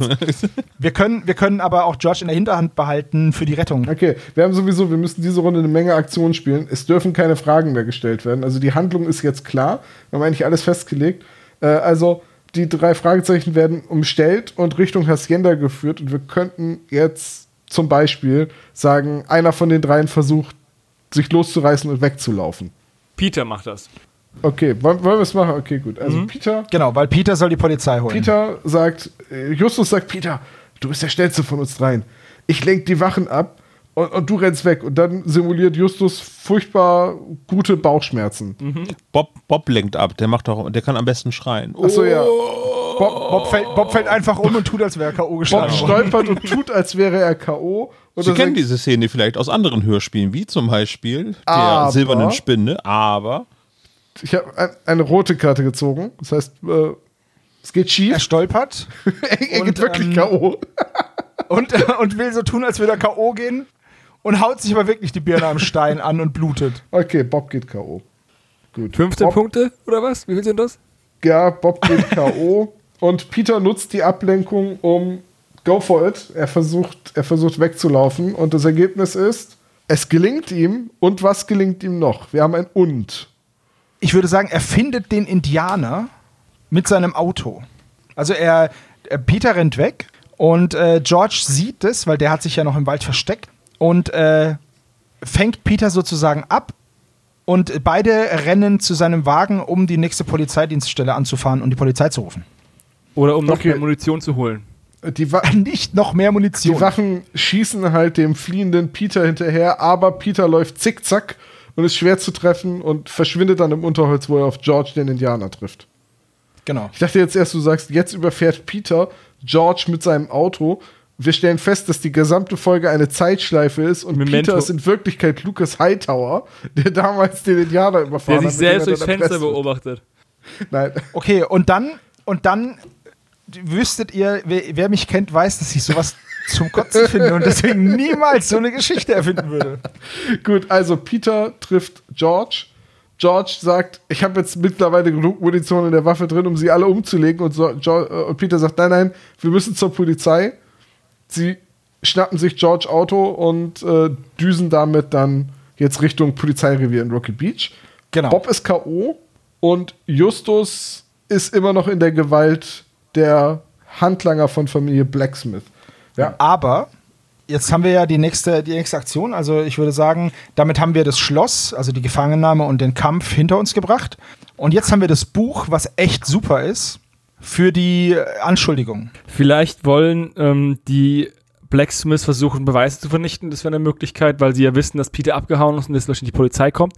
Speaker 5: Wir können, wir können aber auch George in der Hinterhand behalten für die Rettung.
Speaker 3: Okay, wir haben sowieso, wir müssen diese Runde eine Menge Aktionen spielen. Es dürfen keine Fragen mehr gestellt werden. Also die Handlung ist jetzt klar. Wir haben eigentlich alles festgelegt. Äh, also die drei Fragezeichen werden umstellt und Richtung Hacienda geführt. Und wir könnten jetzt zum Beispiel sagen, einer von den dreien versucht, sich loszureißen und wegzulaufen.
Speaker 4: Peter macht das.
Speaker 3: Okay, wollen, wollen wir es machen? Okay, gut. Also Peter
Speaker 5: Genau, weil Peter soll die Polizei holen.
Speaker 3: Peter sagt, äh, Justus sagt, Peter, du bist der Schnellste von uns dreien. Ich lenk die Wachen ab und, und du rennst weg. Und dann simuliert Justus furchtbar gute Bauchschmerzen.
Speaker 1: Bob, Bob lenkt ab, der macht doch, der kann am besten schreien.
Speaker 3: Achso, ja.
Speaker 5: Bob, Bob, fällt, Bob fällt einfach um und tut, als wäre er K.O.
Speaker 3: Bob
Speaker 5: geschlagen worden.
Speaker 3: stolpert und tut, als wäre er K.O.
Speaker 1: Sie
Speaker 3: er
Speaker 1: kennen diese Szene vielleicht aus anderen Hörspielen, wie zum Beispiel der
Speaker 3: Aber-
Speaker 1: silbernen Spinne, aber
Speaker 3: ich habe ein, eine rote Karte gezogen. Das heißt, äh, es geht
Speaker 5: Er
Speaker 3: schief.
Speaker 5: stolpert
Speaker 3: er er
Speaker 5: und,
Speaker 3: geht wirklich
Speaker 5: ähm,
Speaker 3: K.O.
Speaker 5: und, und will so tun, als würde er K.O. gehen und haut sich aber wirklich die Birne am Stein an und blutet.
Speaker 3: Okay, Bob geht K.O. Gut.
Speaker 4: 15
Speaker 3: Bob,
Speaker 4: Punkte oder was? Wie viel sind das?
Speaker 3: Ja, Bob geht K.O. und Peter nutzt die Ablenkung, um go for it. Er versucht, er versucht wegzulaufen und das Ergebnis ist, es gelingt ihm und was gelingt ihm noch? Wir haben ein und.
Speaker 5: Ich würde sagen, er findet den Indianer mit seinem Auto. Also er, er Peter rennt weg und äh, George sieht es, weil der hat sich ja noch im Wald versteckt und äh, fängt Peter sozusagen ab und beide rennen zu seinem Wagen, um die nächste Polizeidienststelle anzufahren und die Polizei zu rufen.
Speaker 4: Oder um noch
Speaker 3: Okay.
Speaker 4: mehr Munition zu holen.
Speaker 3: Die, Wa
Speaker 5: Nicht noch mehr Munition.
Speaker 3: die Wachen schießen halt dem fliehenden Peter hinterher, aber Peter läuft zickzack und ist schwer zu treffen und verschwindet dann im Unterholz, wo er auf George den Indianer trifft.
Speaker 5: genau.
Speaker 3: Ich dachte jetzt erst, du sagst, jetzt überfährt Peter George mit seinem Auto. Wir stellen fest, dass die gesamte Folge eine Zeitschleife ist und
Speaker 4: Memento.
Speaker 3: Peter ist in Wirklichkeit Lucas Hightower, der damals den Indianer überfahren
Speaker 4: Der
Speaker 3: hat.
Speaker 4: sich
Speaker 3: mit dem
Speaker 4: selbst durchs Fenster
Speaker 3: wird.
Speaker 4: beobachtet.
Speaker 3: Nein.
Speaker 5: Okay, und dann, und dann wüsstet ihr, wer, wer mich kennt, weiß, dass ich sowas zum Kotzen finde und deswegen niemals so eine Geschichte erfinden würde.
Speaker 3: Gut, also Peter trifft George. George sagt, ich habe jetzt mittlerweile genug Munition in der Waffe drin, um sie alle umzulegen. Und, so, äh, und Peter sagt, nein, nein, wir müssen zur Polizei. Sie schnappen sich George Auto und äh, düsen damit dann jetzt Richtung Polizeirevier in Rocky Beach.
Speaker 5: Genau.
Speaker 3: Bob ist K.O. und Justus ist immer noch in der Gewalt der Handlanger von Familie Blacksmith. Ja,
Speaker 5: Aber jetzt haben wir ja die nächste, die nächste Aktion. Also ich würde sagen, damit haben wir das Schloss, also die Gefangennahme und den Kampf hinter uns gebracht. Und jetzt haben wir das Buch, was echt super ist, für die Anschuldigung.
Speaker 4: Vielleicht wollen ähm, die Blacksmiths versuchen, Beweise zu vernichten. Das wäre eine Möglichkeit, weil sie ja wissen, dass Peter abgehauen ist und jetzt wahrscheinlich die Polizei kommt.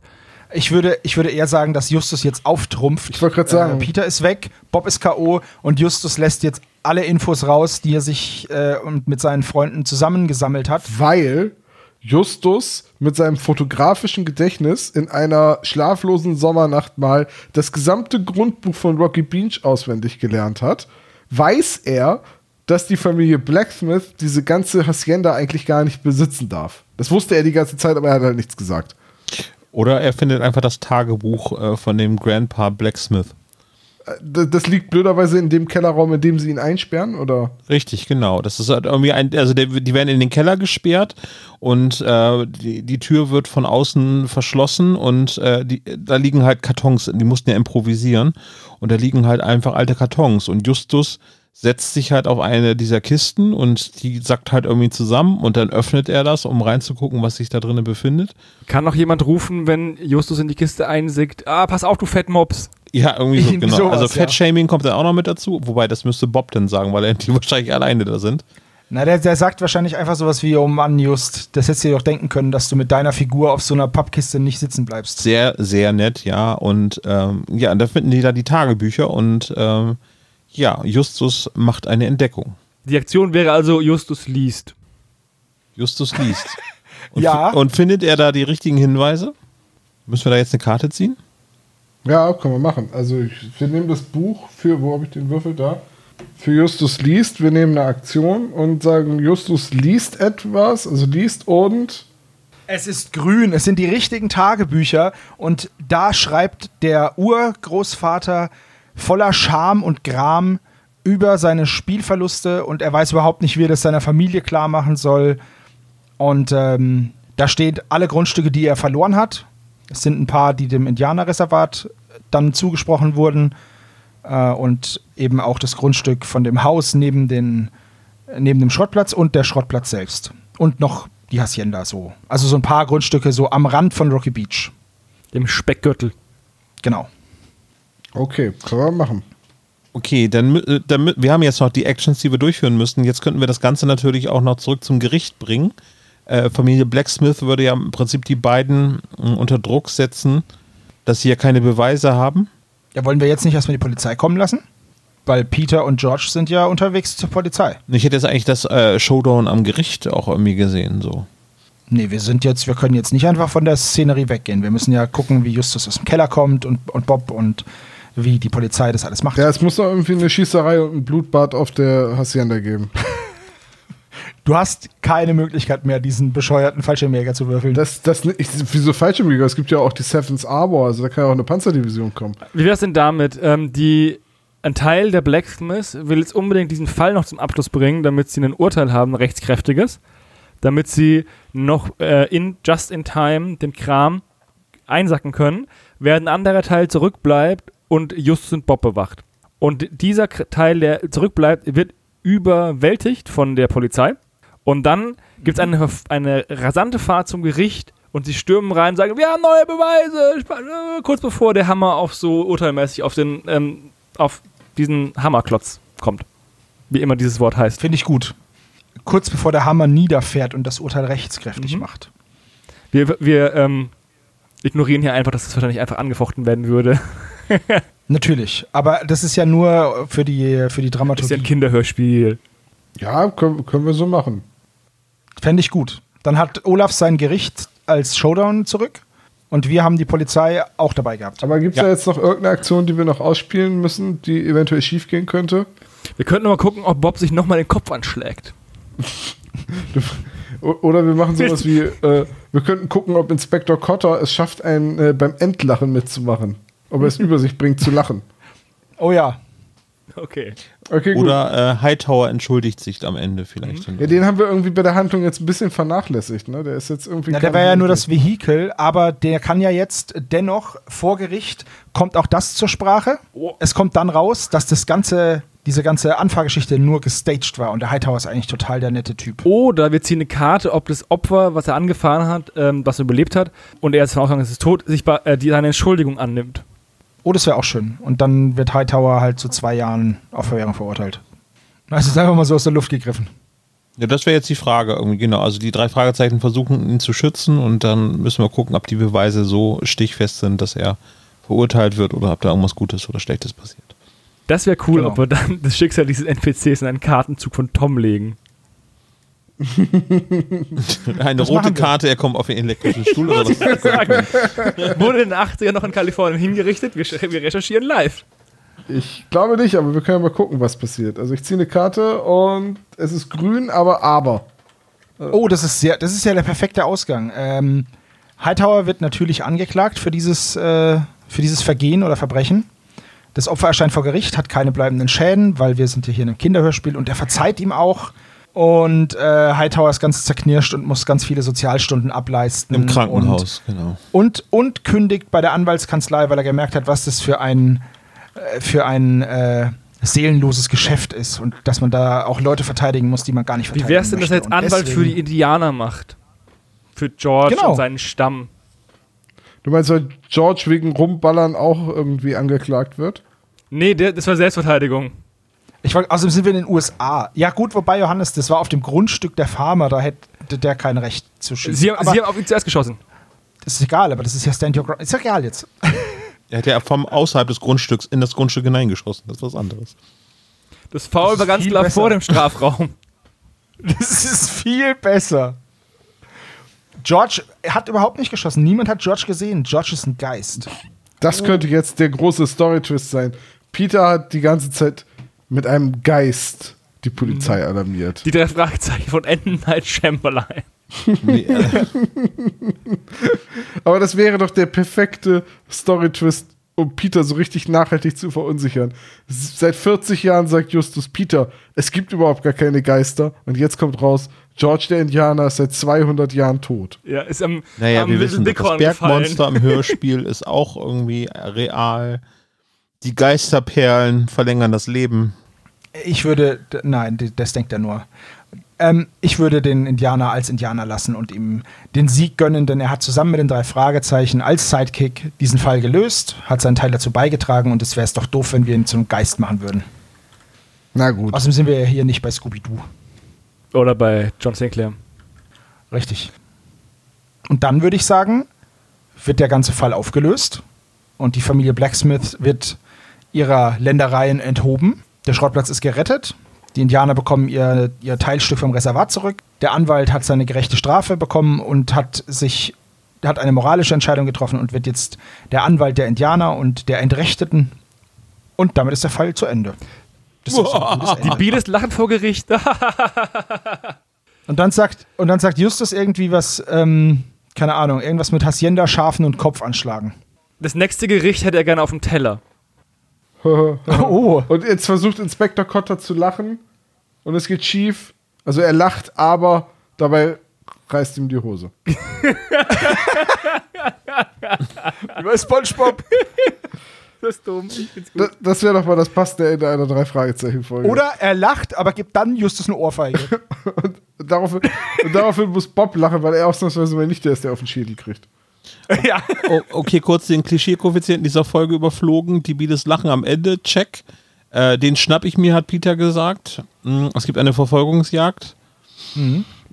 Speaker 5: Ich würde, ich würde eher sagen, dass Justus jetzt auftrumpft.
Speaker 3: Ich wollte gerade sagen.
Speaker 5: Äh, Peter ist weg, Bob ist K.O. und Justus lässt jetzt alle Infos raus, die er sich äh, und mit seinen Freunden zusammengesammelt hat.
Speaker 3: weil Justus mit seinem fotografischen Gedächtnis in einer schlaflosen Sommernacht mal das gesamte Grundbuch von Rocky Beach auswendig gelernt hat, weiß er, dass die Familie Blacksmith diese ganze Hacienda eigentlich gar nicht besitzen darf. Das wusste er die ganze Zeit, aber er hat halt nichts gesagt.
Speaker 1: Oder er findet einfach das Tagebuch äh, von dem Grandpa Blacksmith.
Speaker 3: Das liegt blöderweise in dem Kellerraum, in dem sie ihn einsperren, oder?
Speaker 1: Richtig, genau. Das ist halt irgendwie ein, also der, die werden in den Keller gesperrt und äh, die, die Tür wird von außen verschlossen und äh, die, da liegen halt Kartons, die mussten ja improvisieren und da liegen halt einfach alte Kartons und Justus setzt sich halt auf eine dieser Kisten und die sackt halt irgendwie zusammen und dann öffnet er das, um reinzugucken, was sich da drinnen befindet.
Speaker 4: Kann noch jemand rufen, wenn Justus in die Kiste einsickt, ah, pass auf, du Fettmops.
Speaker 1: Ja, irgendwie so, genau.
Speaker 5: sowas,
Speaker 1: also
Speaker 5: ja.
Speaker 1: Fettshaming kommt dann auch noch mit dazu, wobei das müsste Bob dann sagen, weil er die wahrscheinlich alleine da sind.
Speaker 5: Na, der, der sagt wahrscheinlich einfach sowas wie, oh Mann, Just, das hättest du dir doch denken können, dass du mit deiner Figur auf so einer Pappkiste nicht sitzen bleibst.
Speaker 1: Sehr, sehr nett, ja. Und ähm, ja, da finden die da die Tagebücher und ähm, ja, Justus macht eine Entdeckung.
Speaker 4: Die Aktion wäre also, Justus liest.
Speaker 1: Justus liest. Und,
Speaker 5: Ja.
Speaker 1: und findet er da die richtigen Hinweise? Müssen wir da jetzt eine Karte ziehen?
Speaker 3: Ja, können wir machen. Also ich, wir nehmen das Buch für, wo habe ich den Würfel da? Für Justus liest, wir nehmen eine Aktion und sagen, Justus liest etwas, also liest und
Speaker 5: Es ist grün, es sind die richtigen Tagebücher und da schreibt der Urgroßvater voller Scham und Gram über seine Spielverluste und er weiß überhaupt nicht, wie er das seiner Familie klar machen soll. Und ähm, da steht alle Grundstücke, die er verloren hat. Es sind ein paar, die dem Indianerreservat dann zugesprochen wurden. Äh, und eben auch das Grundstück von dem Haus neben, den, neben dem Schrottplatz und der Schrottplatz selbst. Und noch die Hacienda so. Also so ein paar Grundstücke so am Rand von Rocky Beach.
Speaker 4: Dem Speckgürtel.
Speaker 5: Genau.
Speaker 3: Okay, können wir machen.
Speaker 1: Okay, dann, äh, dann wir haben jetzt noch die Actions, die wir durchführen müssen. Jetzt könnten wir das Ganze natürlich auch noch zurück zum Gericht bringen. Äh, Familie Blacksmith würde ja im Prinzip die beiden mh, unter Druck setzen, dass sie ja keine Beweise haben.
Speaker 5: Ja, wollen wir jetzt nicht erstmal die Polizei kommen lassen? Weil Peter und George sind ja unterwegs zur Polizei.
Speaker 1: Ich hätte jetzt eigentlich das äh, Showdown am Gericht auch irgendwie gesehen, so.
Speaker 5: Nee, wir sind jetzt, wir können jetzt nicht einfach von der Szenerie weggehen. Wir müssen ja gucken, wie Justus aus dem Keller kommt und, und Bob und wie die Polizei das alles macht.
Speaker 3: Ja, es muss doch irgendwie eine Schießerei und ein Blutbad auf der Hacienda geben.
Speaker 5: Du hast keine Möglichkeit mehr, diesen bescheuerten Fallschirmjäger zu würfeln.
Speaker 3: Das, das, ich, wieso Fallschirmjäger? Es gibt ja auch die Seventh Arbor, also da kann ja auch eine Panzerdivision kommen.
Speaker 4: Wie wär's denn damit? Ähm, die, ein Teil der Blacksmiths will jetzt unbedingt diesen Fall noch zum Abschluss bringen, damit sie ein Urteil haben, ein rechtskräftiges, damit sie noch äh, in just in time den Kram einsacken können, während ein anderer Teil zurückbleibt und Justus und Bob bewacht. Und dieser Teil, der zurückbleibt, wird überwältigt von der Polizei. Und dann gibt es eine, eine rasante Fahrt zum Gericht und sie stürmen rein und sagen, wir haben neue Beweise. Äh, Kurz bevor der Hammer auf so urteilmäßig auf den, ähm, auf diesen Hammerklotz kommt. Wie immer dieses Wort heißt.
Speaker 5: Finde ich gut. Kurz bevor der Hammer niederfährt und das Urteil rechtskräftig
Speaker 4: Mhm.
Speaker 5: macht.
Speaker 4: Wir, wir ähm, ignorieren hier einfach, dass das wahrscheinlich einfach angefochten werden würde.
Speaker 5: Natürlich. Aber das ist ja nur für die, für die
Speaker 4: Das ist ja ein
Speaker 5: Dramaturgie.
Speaker 4: Kinderhörspiel.
Speaker 3: Ja, können, können wir so machen.
Speaker 5: Fände ich gut. Dann hat Olaf sein Gericht als Showdown zurück und wir haben die Polizei auch dabei gehabt.
Speaker 3: Aber gibt es
Speaker 1: Ja.
Speaker 3: da jetzt noch irgendeine Aktion, die wir noch ausspielen müssen, die eventuell schief gehen könnte?
Speaker 4: Wir könnten mal gucken, ob Bob sich nochmal den Kopf anschlägt.
Speaker 3: Oder wir machen sowas wie, äh, wir könnten gucken, ob Inspektor Cotter es schafft, einen äh, beim Endlachen mitzumachen. Ob er es über sich bringt zu lachen.
Speaker 5: Oh ja.
Speaker 4: Okay.
Speaker 3: Okay, gut.
Speaker 1: Oder äh, Hightower entschuldigt sich am Ende vielleicht.
Speaker 3: Ja, den haben wir irgendwie bei der Handlung jetzt ein bisschen vernachlässigt, ne? Der ist jetzt irgendwie.
Speaker 5: Na, der wäre ja nur das Vehikel, aber der kann ja jetzt dennoch vor Gericht, kommt auch das zur Sprache. Es kommt dann raus, dass das ganze, diese ganze Anfahrgeschichte nur gestaged war und der Hightower ist eigentlich total der nette Typ.
Speaker 4: Oder wir ziehen eine Karte, ob das Opfer, was er angefahren hat, ähm, was er überlebt hat, und er ist von Ausgang, es ist tot, sich bei, äh, die seine Entschuldigung annimmt.
Speaker 5: Oh, das wäre auch schön. Und dann wird Hightower halt zu zwei Jahren auf Verwehrung verurteilt. Das ist einfach mal so aus der Luft gegriffen.
Speaker 1: Ja, das wäre jetzt die Frage irgendwie, genau. Also die drei Fragezeichen versuchen ihn zu schützen und dann müssen wir gucken, ob die Beweise so stichfest sind, dass er verurteilt wird oder ob da irgendwas Gutes oder Schlechtes passiert.
Speaker 4: Das wäre cool,
Speaker 5: Genau.
Speaker 4: ob wir dann das Schicksal dieses NPCs in einen Kartenzug von Tom legen.
Speaker 1: Eine
Speaker 5: Das
Speaker 1: rote. Karte, er kommt auf den elektrischen Stuhl oder was?
Speaker 4: Wurde in den 80ern noch in Kalifornien hingerichtet? Wir, wir recherchieren live.
Speaker 3: Ich glaube nicht, aber wir können mal gucken, was passiert. Also ich ziehe eine Karte und es ist grün, aber aber.
Speaker 5: Oh, das ist sehr, das ist ja der perfekte Ausgang. Ähm, Hightower wird natürlich angeklagt für dieses, äh, für dieses Vergehen oder Verbrechen. Das Opfer erscheint vor Gericht, hat keine bleibenden Schäden, weil wir sind ja hier in einem Kinderhörspiel und er verzeiht ihm auch. Und äh, Hightower ist ganz zerknirscht und muss ganz viele Sozialstunden ableisten.
Speaker 1: Im Krankenhaus, genau.
Speaker 5: Und, und, und kündigt bei der Anwaltskanzlei, weil er gemerkt hat, was das für ein, äh, für ein äh, seelenloses Geschäft ist und dass man da auch Leute verteidigen muss, die man gar nicht
Speaker 4: Wie
Speaker 5: verteidigen
Speaker 4: wär's denn, dass er
Speaker 5: möchte.
Speaker 4: jetzt
Speaker 5: Und
Speaker 4: Anwalt für die Indianer macht? Für George
Speaker 5: Genau.
Speaker 4: und seinen Stamm.
Speaker 3: Du meinst, weil George wegen Rumballern auch irgendwie angeklagt wird?
Speaker 4: Nee, der, das war Selbstverteidigung.
Speaker 5: Ich wollte, außerdem sind wir in den USA. Ja, gut, wobei Johannes, das war auf dem Grundstück der Farmer, da hätte der kein Recht zu schießen.
Speaker 4: Sie haben,
Speaker 5: aber
Speaker 4: Sie haben auf ihn zuerst geschossen.
Speaker 5: das ist egal, aber das ist ja Stand Your Ground. Ist ja egal jetzt.
Speaker 1: Er hat ja vom außerhalb des Grundstücks in das Grundstück hineingeschossen. Das ist was anderes.
Speaker 4: Das Foul
Speaker 5: ist
Speaker 4: war ganz
Speaker 5: viel
Speaker 4: klar
Speaker 5: besser.
Speaker 4: vor dem Strafraum.
Speaker 5: Das ist viel besser. George hat überhaupt nicht geschossen. Niemand hat George gesehen. George ist ein Geist.
Speaker 3: Das könnte jetzt der große Story-Twist sein. Peter hat die ganze Zeit mit einem Geist die Polizei alarmiert.
Speaker 4: Die drei Fragezeichen von Enden Night Chamberlain.
Speaker 1: Nee, äh,
Speaker 3: Aber das wäre doch der perfekte Story-Twist, um Peter so richtig nachhaltig zu verunsichern. Seit 40 Jahren sagt Justus Peter, es gibt überhaupt gar keine Geister. Und jetzt kommt raus, George der Indianer ist seit 200 Jahren tot.
Speaker 4: Ja, ist am,
Speaker 1: naja,
Speaker 4: am
Speaker 1: wir wissen, das Bergmonster im Hörspiel ist auch irgendwie real. Die Geisterperlen verlängern das Leben.
Speaker 5: Ich würde, nein, das denkt er nur. Ähm, ich würde den Indianer als Indianer lassen und ihm den Sieg gönnen, denn er hat zusammen mit den drei Fragezeichen als Sidekick diesen Fall gelöst, hat seinen Teil dazu beigetragen und es wäre es doch doof, wenn wir ihn zum Geist machen würden.
Speaker 3: Na gut.
Speaker 5: Außerdem sind wir ja hier nicht bei Scooby-Doo.
Speaker 4: Oder bei John Sinclair.
Speaker 5: Richtig. Und dann würde ich sagen, wird der ganze Fall aufgelöst und die Familie Blacksmith wird ihrer Ländereien enthoben Der Schrottplatz ist gerettet. Die Indianer bekommen ihr, ihr Teilstück vom Reservat zurück. Der Anwalt hat seine gerechte Strafe bekommen und hat sich hat eine moralische Entscheidung getroffen und wird jetzt der Anwalt der Indianer und der Entrechteten. Und damit ist der Fall zu Ende. Ein gutes
Speaker 4: Die
Speaker 5: Ende.
Speaker 4: Biedes lachen vor Gericht.
Speaker 5: Und dann sagt, und dann sagt Justus irgendwie was, ähm, keine Ahnung, irgendwas mit Hacienda, Schafen und Kopf anschlagen.
Speaker 4: Das nächste Gericht hätte er gerne auf dem Teller.
Speaker 5: Oh.
Speaker 3: Und jetzt versucht Inspektor Cotter zu lachen und es geht schief. Also er lacht, aber dabei reißt ihm die Hose.
Speaker 5: Wie bei Spongebob.
Speaker 4: Das ist dumm.
Speaker 3: Das, das wäre doch mal das passende Ende einer Drei-Fragezeichen-Folge.
Speaker 5: Oder er lacht, aber gibt dann Justus eine Ohrfeige.
Speaker 3: Und daraufhin, und daraufhin muss Bob lachen, weil er ausnahmsweise mal nicht der ist, der auf den Schädel kriegt.
Speaker 5: ja.
Speaker 1: Oh, okay, kurz den Klischee-Koeffizienten dieser Folge überflogen. Die Biedes lachen am Ende. Check. Äh, den schnapp ich mir, hat Peter gesagt. Mm, Es gibt eine Verfolgungsjagd.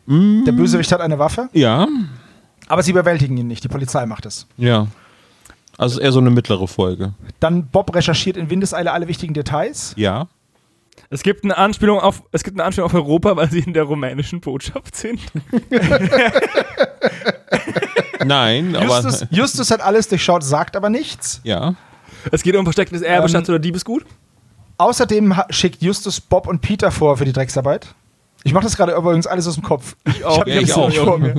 Speaker 5: Der Bösewicht hat eine Waffe,
Speaker 1: Ja.
Speaker 5: aber sie überwältigen ihn nicht. Die Polizei macht es.
Speaker 1: Ja. Also eher so eine mittlere Folge.
Speaker 5: Dann Bob recherchiert in Windeseile alle wichtigen Details.
Speaker 1: Ja.
Speaker 4: Es gibt eine Anspielung auf, es gibt eine Anspielung auf Europa, weil sie in der rumänischen Botschaft sind.
Speaker 1: Nein,
Speaker 5: Justus,
Speaker 1: aber.
Speaker 5: Justus hat alles durchschaut, sagt aber nichts.
Speaker 1: Ja.
Speaker 4: Es geht um verstecktes Erbe,
Speaker 5: Ähm,
Speaker 4: Schatz oder Diebesgut.
Speaker 5: Außerdem schickt Justus Bob und Peter vor für die Drecksarbeit. Ich mache das gerade übrigens alles aus dem Kopf. Ich,
Speaker 4: auch.
Speaker 5: hab die
Speaker 4: Ja, ich auch.
Speaker 5: nicht vor mir.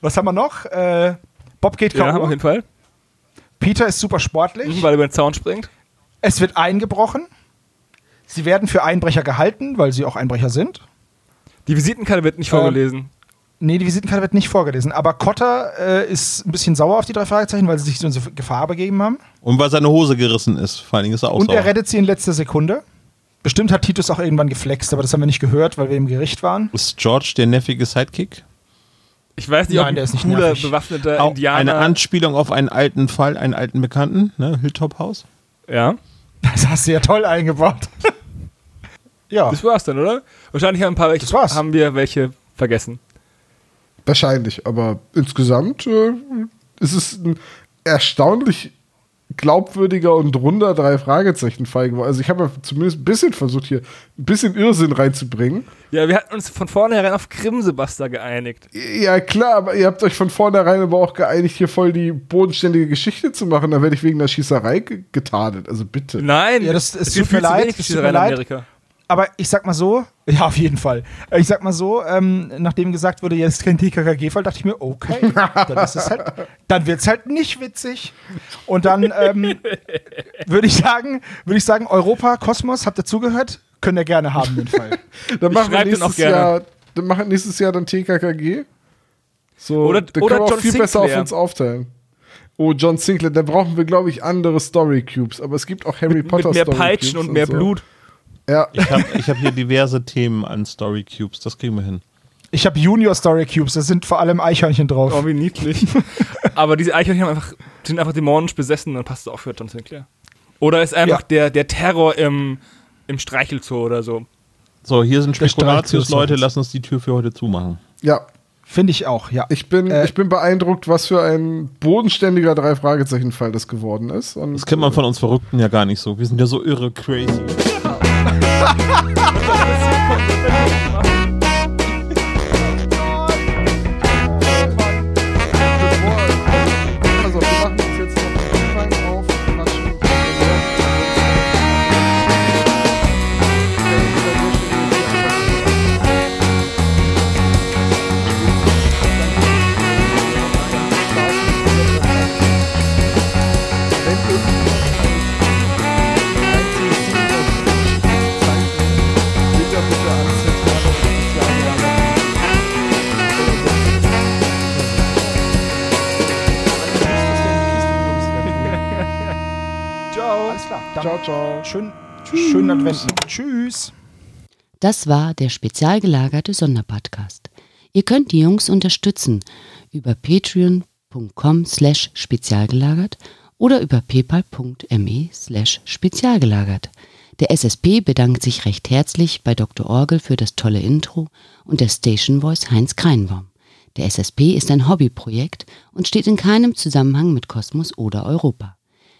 Speaker 5: Was haben wir noch? Äh, Bob geht
Speaker 4: Ja,
Speaker 5: K.O.
Speaker 4: auf jeden Fall.
Speaker 5: Peter ist super sportlich.
Speaker 4: Weil er über den Zaun springt.
Speaker 5: Es wird eingebrochen. Sie werden für Einbrecher gehalten, weil sie auch Einbrecher sind.
Speaker 4: Die Visitenkarte wird nicht
Speaker 5: Ähm,
Speaker 4: vorgelesen.
Speaker 5: Nee, die Visitenkarte wird nicht vorgelesen. Aber Cotter äh, ist ein bisschen sauer auf die drei Fragezeichen, weil sie sich so in Gefahr begeben haben.
Speaker 1: Und weil seine Hose gerissen ist. Vor allen Dingen ist er auch
Speaker 5: Und er
Speaker 1: sauer.
Speaker 5: rettet sie in letzter Sekunde. Bestimmt hat Titus auch irgendwann geflext, aber das haben wir nicht gehört, weil wir im Gericht waren.
Speaker 1: Ist George der nervige Sidekick?
Speaker 4: Ich weiß nicht,
Speaker 5: Nein,
Speaker 4: ob ein
Speaker 5: der ist nicht
Speaker 4: cooler,
Speaker 5: nervig.
Speaker 4: bewaffneter
Speaker 1: Auch
Speaker 4: Indianer.
Speaker 1: eine Anspielung auf einen alten Fall, einen alten Bekannten, ne? Hilltop House.
Speaker 4: ja,
Speaker 5: Das hast du ja toll eingebaut. ja.
Speaker 4: das war's dann, oder? Wahrscheinlich haben, ein paar welche,
Speaker 5: Das war's.
Speaker 4: haben wir welche vergessen.
Speaker 3: Wahrscheinlich, aber insgesamt äh, ist es ein erstaunlich glaubwürdiger und runder Drei-Fragezeichen-Fall geworden. Also ich habe ja zumindest ein bisschen versucht, hier ein bisschen Irrsinn reinzubringen.
Speaker 4: Ja, wir hatten uns von vornherein auf Grimsebuster geeinigt.
Speaker 3: Ja, klar, aber ihr habt euch von vornherein aber auch geeinigt, hier voll die bodenständige Geschichte zu machen. Da werde ich wegen der Schießerei ge- getadelt. Also bitte.
Speaker 4: Nein,
Speaker 5: Ja, das- es
Speaker 4: es
Speaker 5: tut mir leid, es tut
Speaker 4: Schießerei
Speaker 5: mir
Speaker 4: in
Speaker 5: leid. Aber ich sag mal so, ja, auf jeden Fall. Ich sag mal so, ähm, nachdem gesagt wurde, jetzt kein TKKG-Fall, dachte ich mir, okay, dann ist es halt, dann wird's halt nicht witzig. Und dann ähm, würde ich sagen, würde ich sagen, Europa, Kosmos, habt ihr zugehört? Könnt ihr gerne haben, den Fall.
Speaker 3: Dann machen wir nächstes
Speaker 4: auch gerne.
Speaker 3: Jahr, dann machen nächstes Jahr dann TKKG. So,
Speaker 4: Oder-
Speaker 3: dann
Speaker 4: oder
Speaker 3: können wir auch viel besser auf
Speaker 4: Sinclair.
Speaker 3: uns aufteilen. Oh, John Sinclair, da brauchen wir, glaube ich, andere Story Cubes. Aber es gibt auch Harry Potter
Speaker 4: Mit mehr
Speaker 3: Story
Speaker 4: Peitschen
Speaker 3: Cubes
Speaker 4: und mehr
Speaker 3: so.
Speaker 4: Blut.
Speaker 3: Ja,
Speaker 1: Ich habe ich hab hier diverse Themen an Story Cubes. Das kriegen wir hin.
Speaker 5: Ich habe Junior Story Cubes, da sind vor allem Eichhörnchen drauf.
Speaker 4: Oh, wie niedlich. Aber diese Eichhörnchen haben einfach, sind einfach dämonisch besessen, dann passt es auch für John Sinclair. Oder ist einfach
Speaker 5: Ja.
Speaker 4: der, der Terror im, im Streichelzoo oder so.
Speaker 1: So, hier sind Spekulatius, Leute. Lass uns die Tür für heute zumachen.
Speaker 3: ja.
Speaker 5: Finde ich auch, ja.
Speaker 3: Ich bin,
Speaker 5: Äh,
Speaker 3: ich bin beeindruckt, was für ein bodenständiger Drei-Fragezeichen-Fall das geworden ist. Und
Speaker 1: Das kennt man von uns Verrückten ja gar nicht so. Wir sind ja so irre crazy.
Speaker 3: ハハハハ
Speaker 5: Ciao. Schön, schönen Advent. Tschüss.
Speaker 7: Das war der spezial gelagerte Sonderpodcast. Ihr könnt die Jungs unterstützen über patreon.com slash spezialgelagert oder über paypal.me slash spezialgelagert. Der SSP bedankt sich recht herzlich bei Dr. Orgel für das tolle Intro und der Station Voice Heinz Kreinbaum. Der SSP ist ein Hobbyprojekt und steht in keinem Zusammenhang mit Kosmos oder Europa.